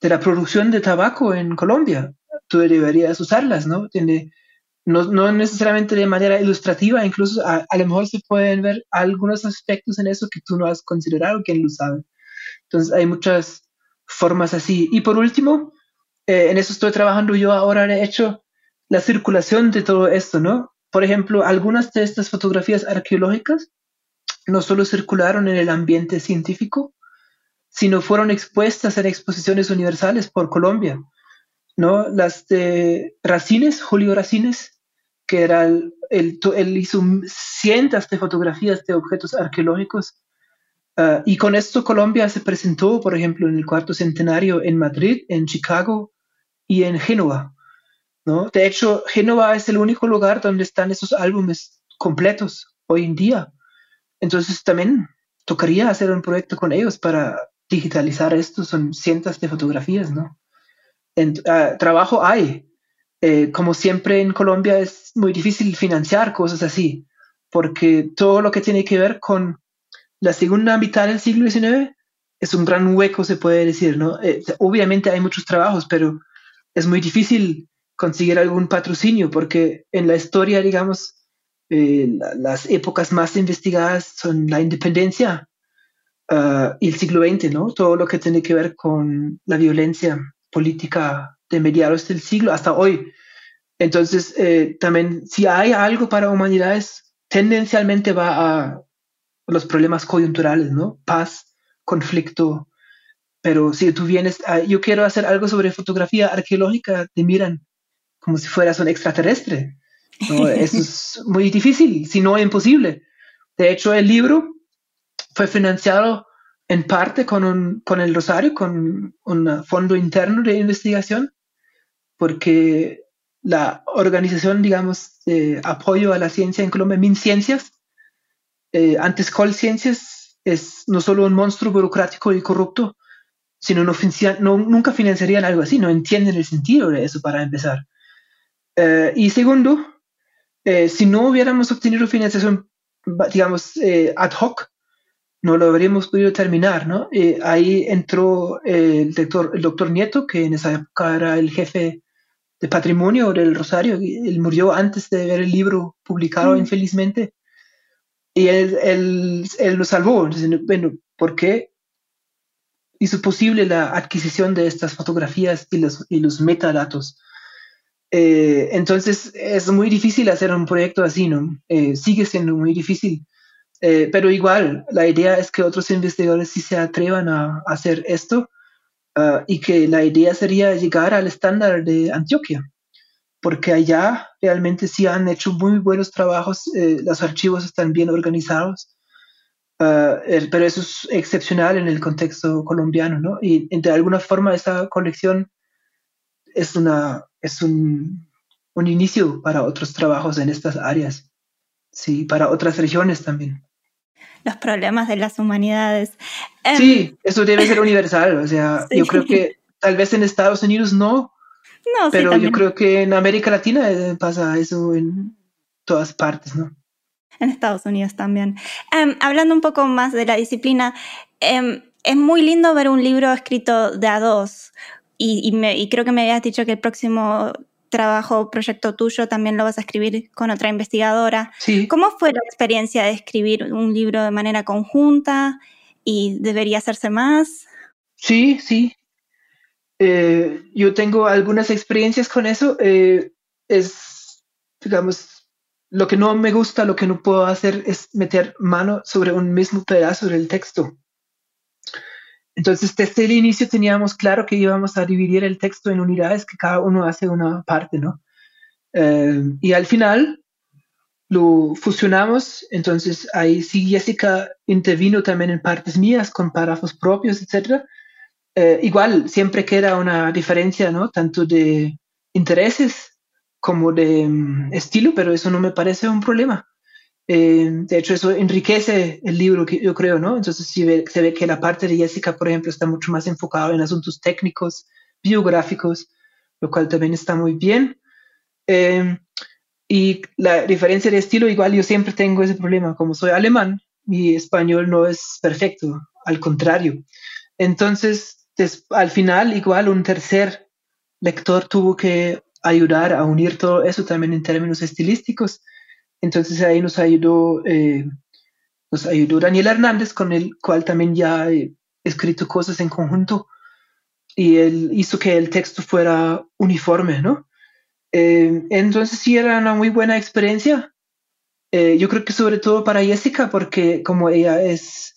de la producción de tabaco en Colombia tú deberías usarlas, ¿no? Tiene, no, no necesariamente de manera ilustrativa, incluso a, lo mejor se pueden ver algunos aspectos en eso que tú no has considerado, quién lo sabe. Entonces hay muchas formas así. Y por último, eh, en eso estoy trabajando yo ahora, de hecho, la circulación de todo esto, ¿no? Por ejemplo, algunas de estas fotografías arqueológicas no solo circularon en el ambiente científico, sino fueron expuestas en exposiciones universales por Colombia. ¿no? Las de Racines, Julio Racines, que era el, él hizo cientos de fotografías de objetos arqueológicos. Ah, y con esto Colombia se presentó, por ejemplo, en el cuarto centenario en Madrid, en Chicago y en Génova. ¿no? De hecho, Génova es el único lugar donde están esos álbumes completos hoy en día. Entonces también tocaría hacer un proyecto con ellos para digitalizar esto. Son cientos de fotografías, ¿no? Ah, trabajo hay. Eh, como siempre en Colombia es muy difícil financiar cosas así, porque todo lo que tiene que ver con la segunda mitad del siglo XIX es un gran hueco, se puede decir, ¿no? Eh, obviamente hay muchos trabajos, pero es muy difícil conseguir algún patrocinio, porque en la historia, digamos, eh, las épocas más investigadas son la independencia ah, y el siglo XX, ¿no? Todo lo que tiene que ver con la violencia política de mediados del siglo hasta hoy. Entonces, eh, también si hay algo para humanidades, tendencialmente va a los problemas coyunturales, ¿no? Paz, conflicto. Pero si tú vienes, yo quiero hacer algo sobre fotografía arqueológica, te miran como si fueras un extraterrestre. *laughs* Eso es muy difícil, si no imposible. De hecho, el libro fue financiado en parte con, un, con el Rosario, con un fondo interno de investigación, porque la organización, digamos, de apoyo a la ciencia en Colombia, MinCiencias, eh, antes Colciencias, es no solo un monstruo burocrático y corrupto, sino no, no, nunca financiarían algo así, no entienden el sentido de eso para empezar. Eh, y segundo, eh, si no hubiéramos obtenido financiación, digamos, eh, ad hoc, no lo habríamos podido terminar, ¿no? Ahí entró el, doctor, el doctor Nieto, que en esa época era el jefe de patrimonio del Rosario, él murió antes de ver el libro publicado mm. infelizmente, y él, él, él, lo salvó. Entonces, bueno, ¿por qué hizo posible la adquisición de estas fotografías y los, y los metadatos. Eh, entonces es muy difícil hacer un proyecto así, ¿no? Eh, sigue siendo muy difícil. Eh, pero igual, la idea es que otros investigadores sí se atrevan a, hacer esto ah, y que la idea sería llegar al estándar de Antioquia, porque allá realmente sí han hecho muy buenos trabajos, los archivos están bien organizados, ah, pero eso es excepcional en el contexto colombiano, ¿no? Y de alguna forma esa colección es una es un, inicio para otros trabajos en estas áreas, sí, para otras regiones también. Los problemas de las humanidades. Em, sí, eso debe ser universal, o sea, *laughs* yo creo que tal vez en Estados Unidos no, no pero yo creo que en América Latina eh, pasa eso en todas partes, ¿no? En Estados Unidos también. Em, hablando un poco más de la disciplina, em, es muy lindo ver un libro escrito de a dos, y, creo que me habías dicho que el próximo trabajo, proyecto tuyo, también lo vas a escribir con otra investigadora. Sí. ¿Cómo fue la experiencia de escribir un libro de manera conjunta y debería hacerse más? Sí, sí. Eh, yo tengo algunas experiencias con eso. Eh, es, digamos, lo que no me gusta, lo que no puedo hacer es meter mano sobre un mismo pedazo del texto. Entonces, desde el inicio teníamos claro que íbamos a dividir el texto en unidades, que cada uno hace una parte, ¿no? Eh, y al final lo fusionamos, entonces ahí sí Jessica intervino también en partes mías con párrafos propios, etc. Eh, igual, siempre queda una diferencia, ¿no? Tanto de intereses como de mm, estilo, pero eso no me parece un problema. Eh, de hecho, eso enriquece el libro, que yo creo, ¿no? Entonces se ve, que la parte de Jessica, por ejemplo, está mucho más enfocada en asuntos técnicos, biográficos, lo cual también está muy bien. Eh, y la diferencia de estilo, igual yo siempre tengo ese problema. Como soy alemán, mi español no es perfecto, al contrario. Entonces, al final, igual un tercer lector tuvo que ayudar a unir todo eso también en términos estilísticos entonces ahí nos ayudó, eh, nos ayudó Daniel Hernández, con el cual también ya he escrito cosas en conjunto y él hizo que el texto fuera uniforme, ¿no? Eh, entonces sí era una muy buena experiencia. Eh, yo creo que sobre todo para Jessica, porque como ella es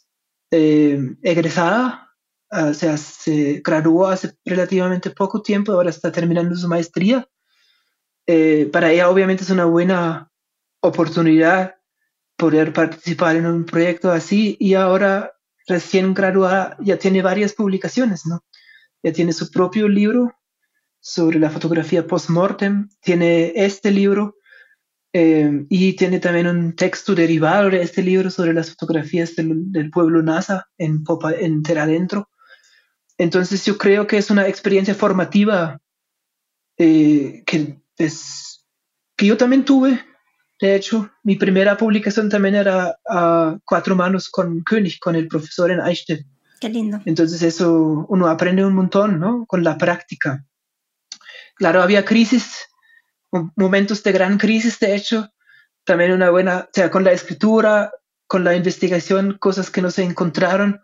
egresada, o sea, se graduó hace relativamente poco tiempo, ahora está terminando su maestría. Para ella obviamente es una buena oportunidad poder participar en un proyecto así y ahora recién graduada ya tiene varias publicaciones, ¿no? Ya tiene su propio libro sobre la fotografía post-mortem, tiene este libro eh, y tiene también un texto derivado de este libro sobre las fotografías del, pueblo NASA en, Popa, en Adentro. Entonces yo creo que es una experiencia formativa eh, que, es, que yo también tuve de hecho, mi primera publicación también era a cuatro manos con König, con el profesor en Eichstätt. Qué lindo. Entonces eso uno aprende un montón, ¿no? Con la práctica. Claro, había crisis, momentos de gran crisis, de hecho. También una buena, o sea, con la escritura, con la investigación, cosas que no se encontraron.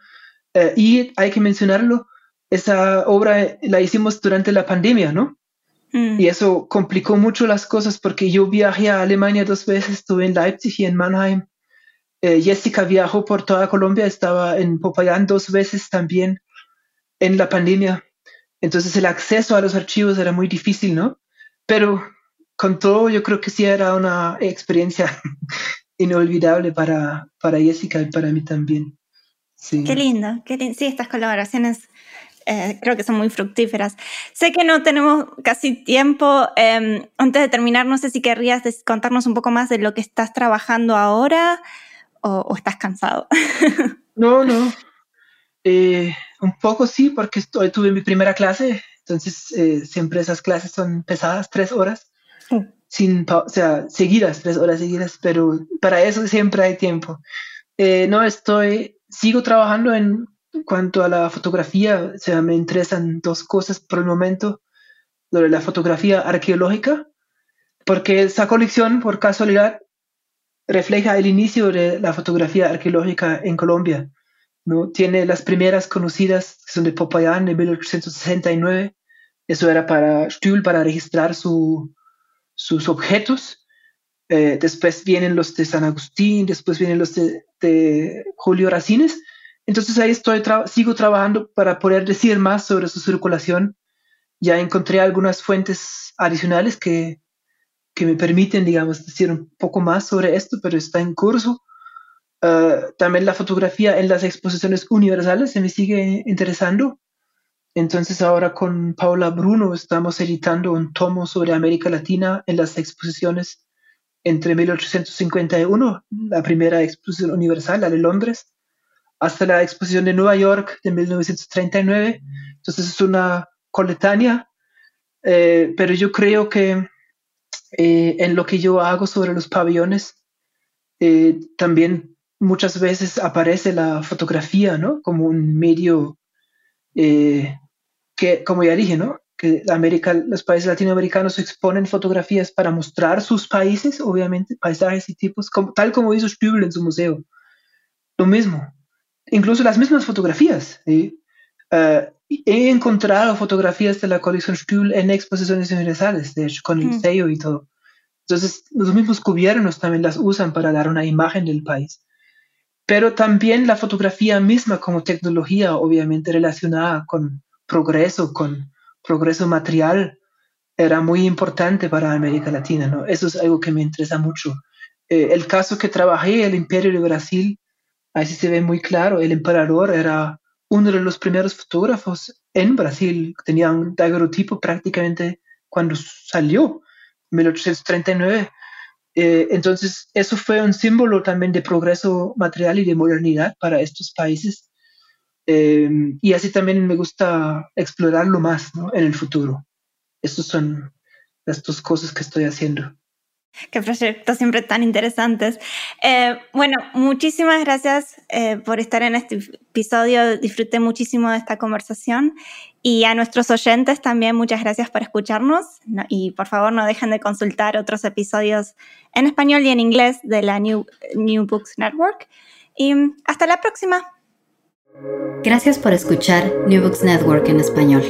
Eh, y hay que mencionarlo, esa obra la hicimos durante la pandemia, ¿no? Mm. Y eso complicó mucho las cosas porque yo viajé a Alemania dos veces, estuve en Leipzig y en Mannheim. Eh, Jessica viajó por toda Colombia, estaba en Popayán dos veces también en la pandemia. Entonces el acceso a los archivos era muy difícil, ¿no? Pero con todo yo creo que sí era una experiencia *laughs* inolvidable para, para Jessica y para mí también. Sí. Qué lindo, qué lindo. Sí, estas colaboraciones eh, creo que son muy fructíferas. Sé que no tenemos casi tiempo. Em, antes de terminar, no sé si querrías contarnos un poco más de lo que estás trabajando ahora o, estás cansado. *laughs* no, no. Eh, un poco sí, porque hoy tuve mi primera clase, entonces eh, siempre esas clases son pesadas, tres horas, mm. sin o sea, seguidas, tres horas seguidas, pero para eso siempre hay tiempo. no estoy, sigo trabajando en cuanto a la fotografía, o sea, me interesan dos cosas por el momento. De la fotografía arqueológica, porque esa colección, por casualidad, refleja el inicio de la fotografía arqueológica en Colombia. ¿no? Tiene las primeras conocidas, que son de Popayán de 1869. Eso era para Stuhl, para registrar su, sus objetos. Eh, después vienen los de San Agustín, después vienen los de, Julio Racines. Entonces ahí estoy sigo trabajando para poder decir más sobre su circulación. Ya encontré algunas fuentes adicionales que, me permiten, digamos, decir un poco más sobre esto, pero está en curso. Eh, también la fotografía en las exposiciones universales se me sigue interesando. Entonces ahora con Paula Bruno estamos editando un tomo sobre América Latina en las exposiciones entre 1851, la primera exposición universal, la de Londres, hasta la exposición de Nueva York de 1939. Entonces es una coletánea, eh, pero yo creo que eh, en lo que yo hago sobre los pabellones, eh, también muchas veces aparece la fotografía, ¿no? Como un medio que, como ya dije, ¿no? Que América, los países latinoamericanos exponen fotografías para mostrar sus países, obviamente, paisajes y tipos, tal como hizo Stübel en su museo. Lo mismo, incluso las mismas fotografías. ¿sí? Uh, he encontrado fotografías de la colección Stuhl en exposiciones universales, de hecho, con el mm. sello y todo. Entonces, los mismos gobiernos también las usan para dar una imagen del país. Pero también la fotografía misma como tecnología, obviamente relacionada con progreso, con progreso material, era muy importante para América Latina. ¿no? Eso es algo que me interesa mucho. Eh, el caso que trabajé, el Imperio de Brasil, ahí sí se ve muy claro, el emperador era uno de los primeros fotógrafos en Brasil, tenía un daguerrotipo prácticamente cuando salió, en 1839. Eh, entonces, eso fue un símbolo también de progreso material y de modernidad para estos países. Eh, y así también me gusta explorarlo más en el futuro. Estas son las dos cosas que estoy haciendo. *laughs* Qué proyectos siempre tan interesantes. Eh, bueno, muchísimas gracias eh, por estar en este episodio. Disfruté muchísimo de esta conversación. Y a nuestros oyentes también muchas gracias por escucharnos. y por favor no dejen de consultar otros episodios en español y en inglés de la New, New Books Network. Y hasta la próxima. Gracias por escuchar New Books Network en español.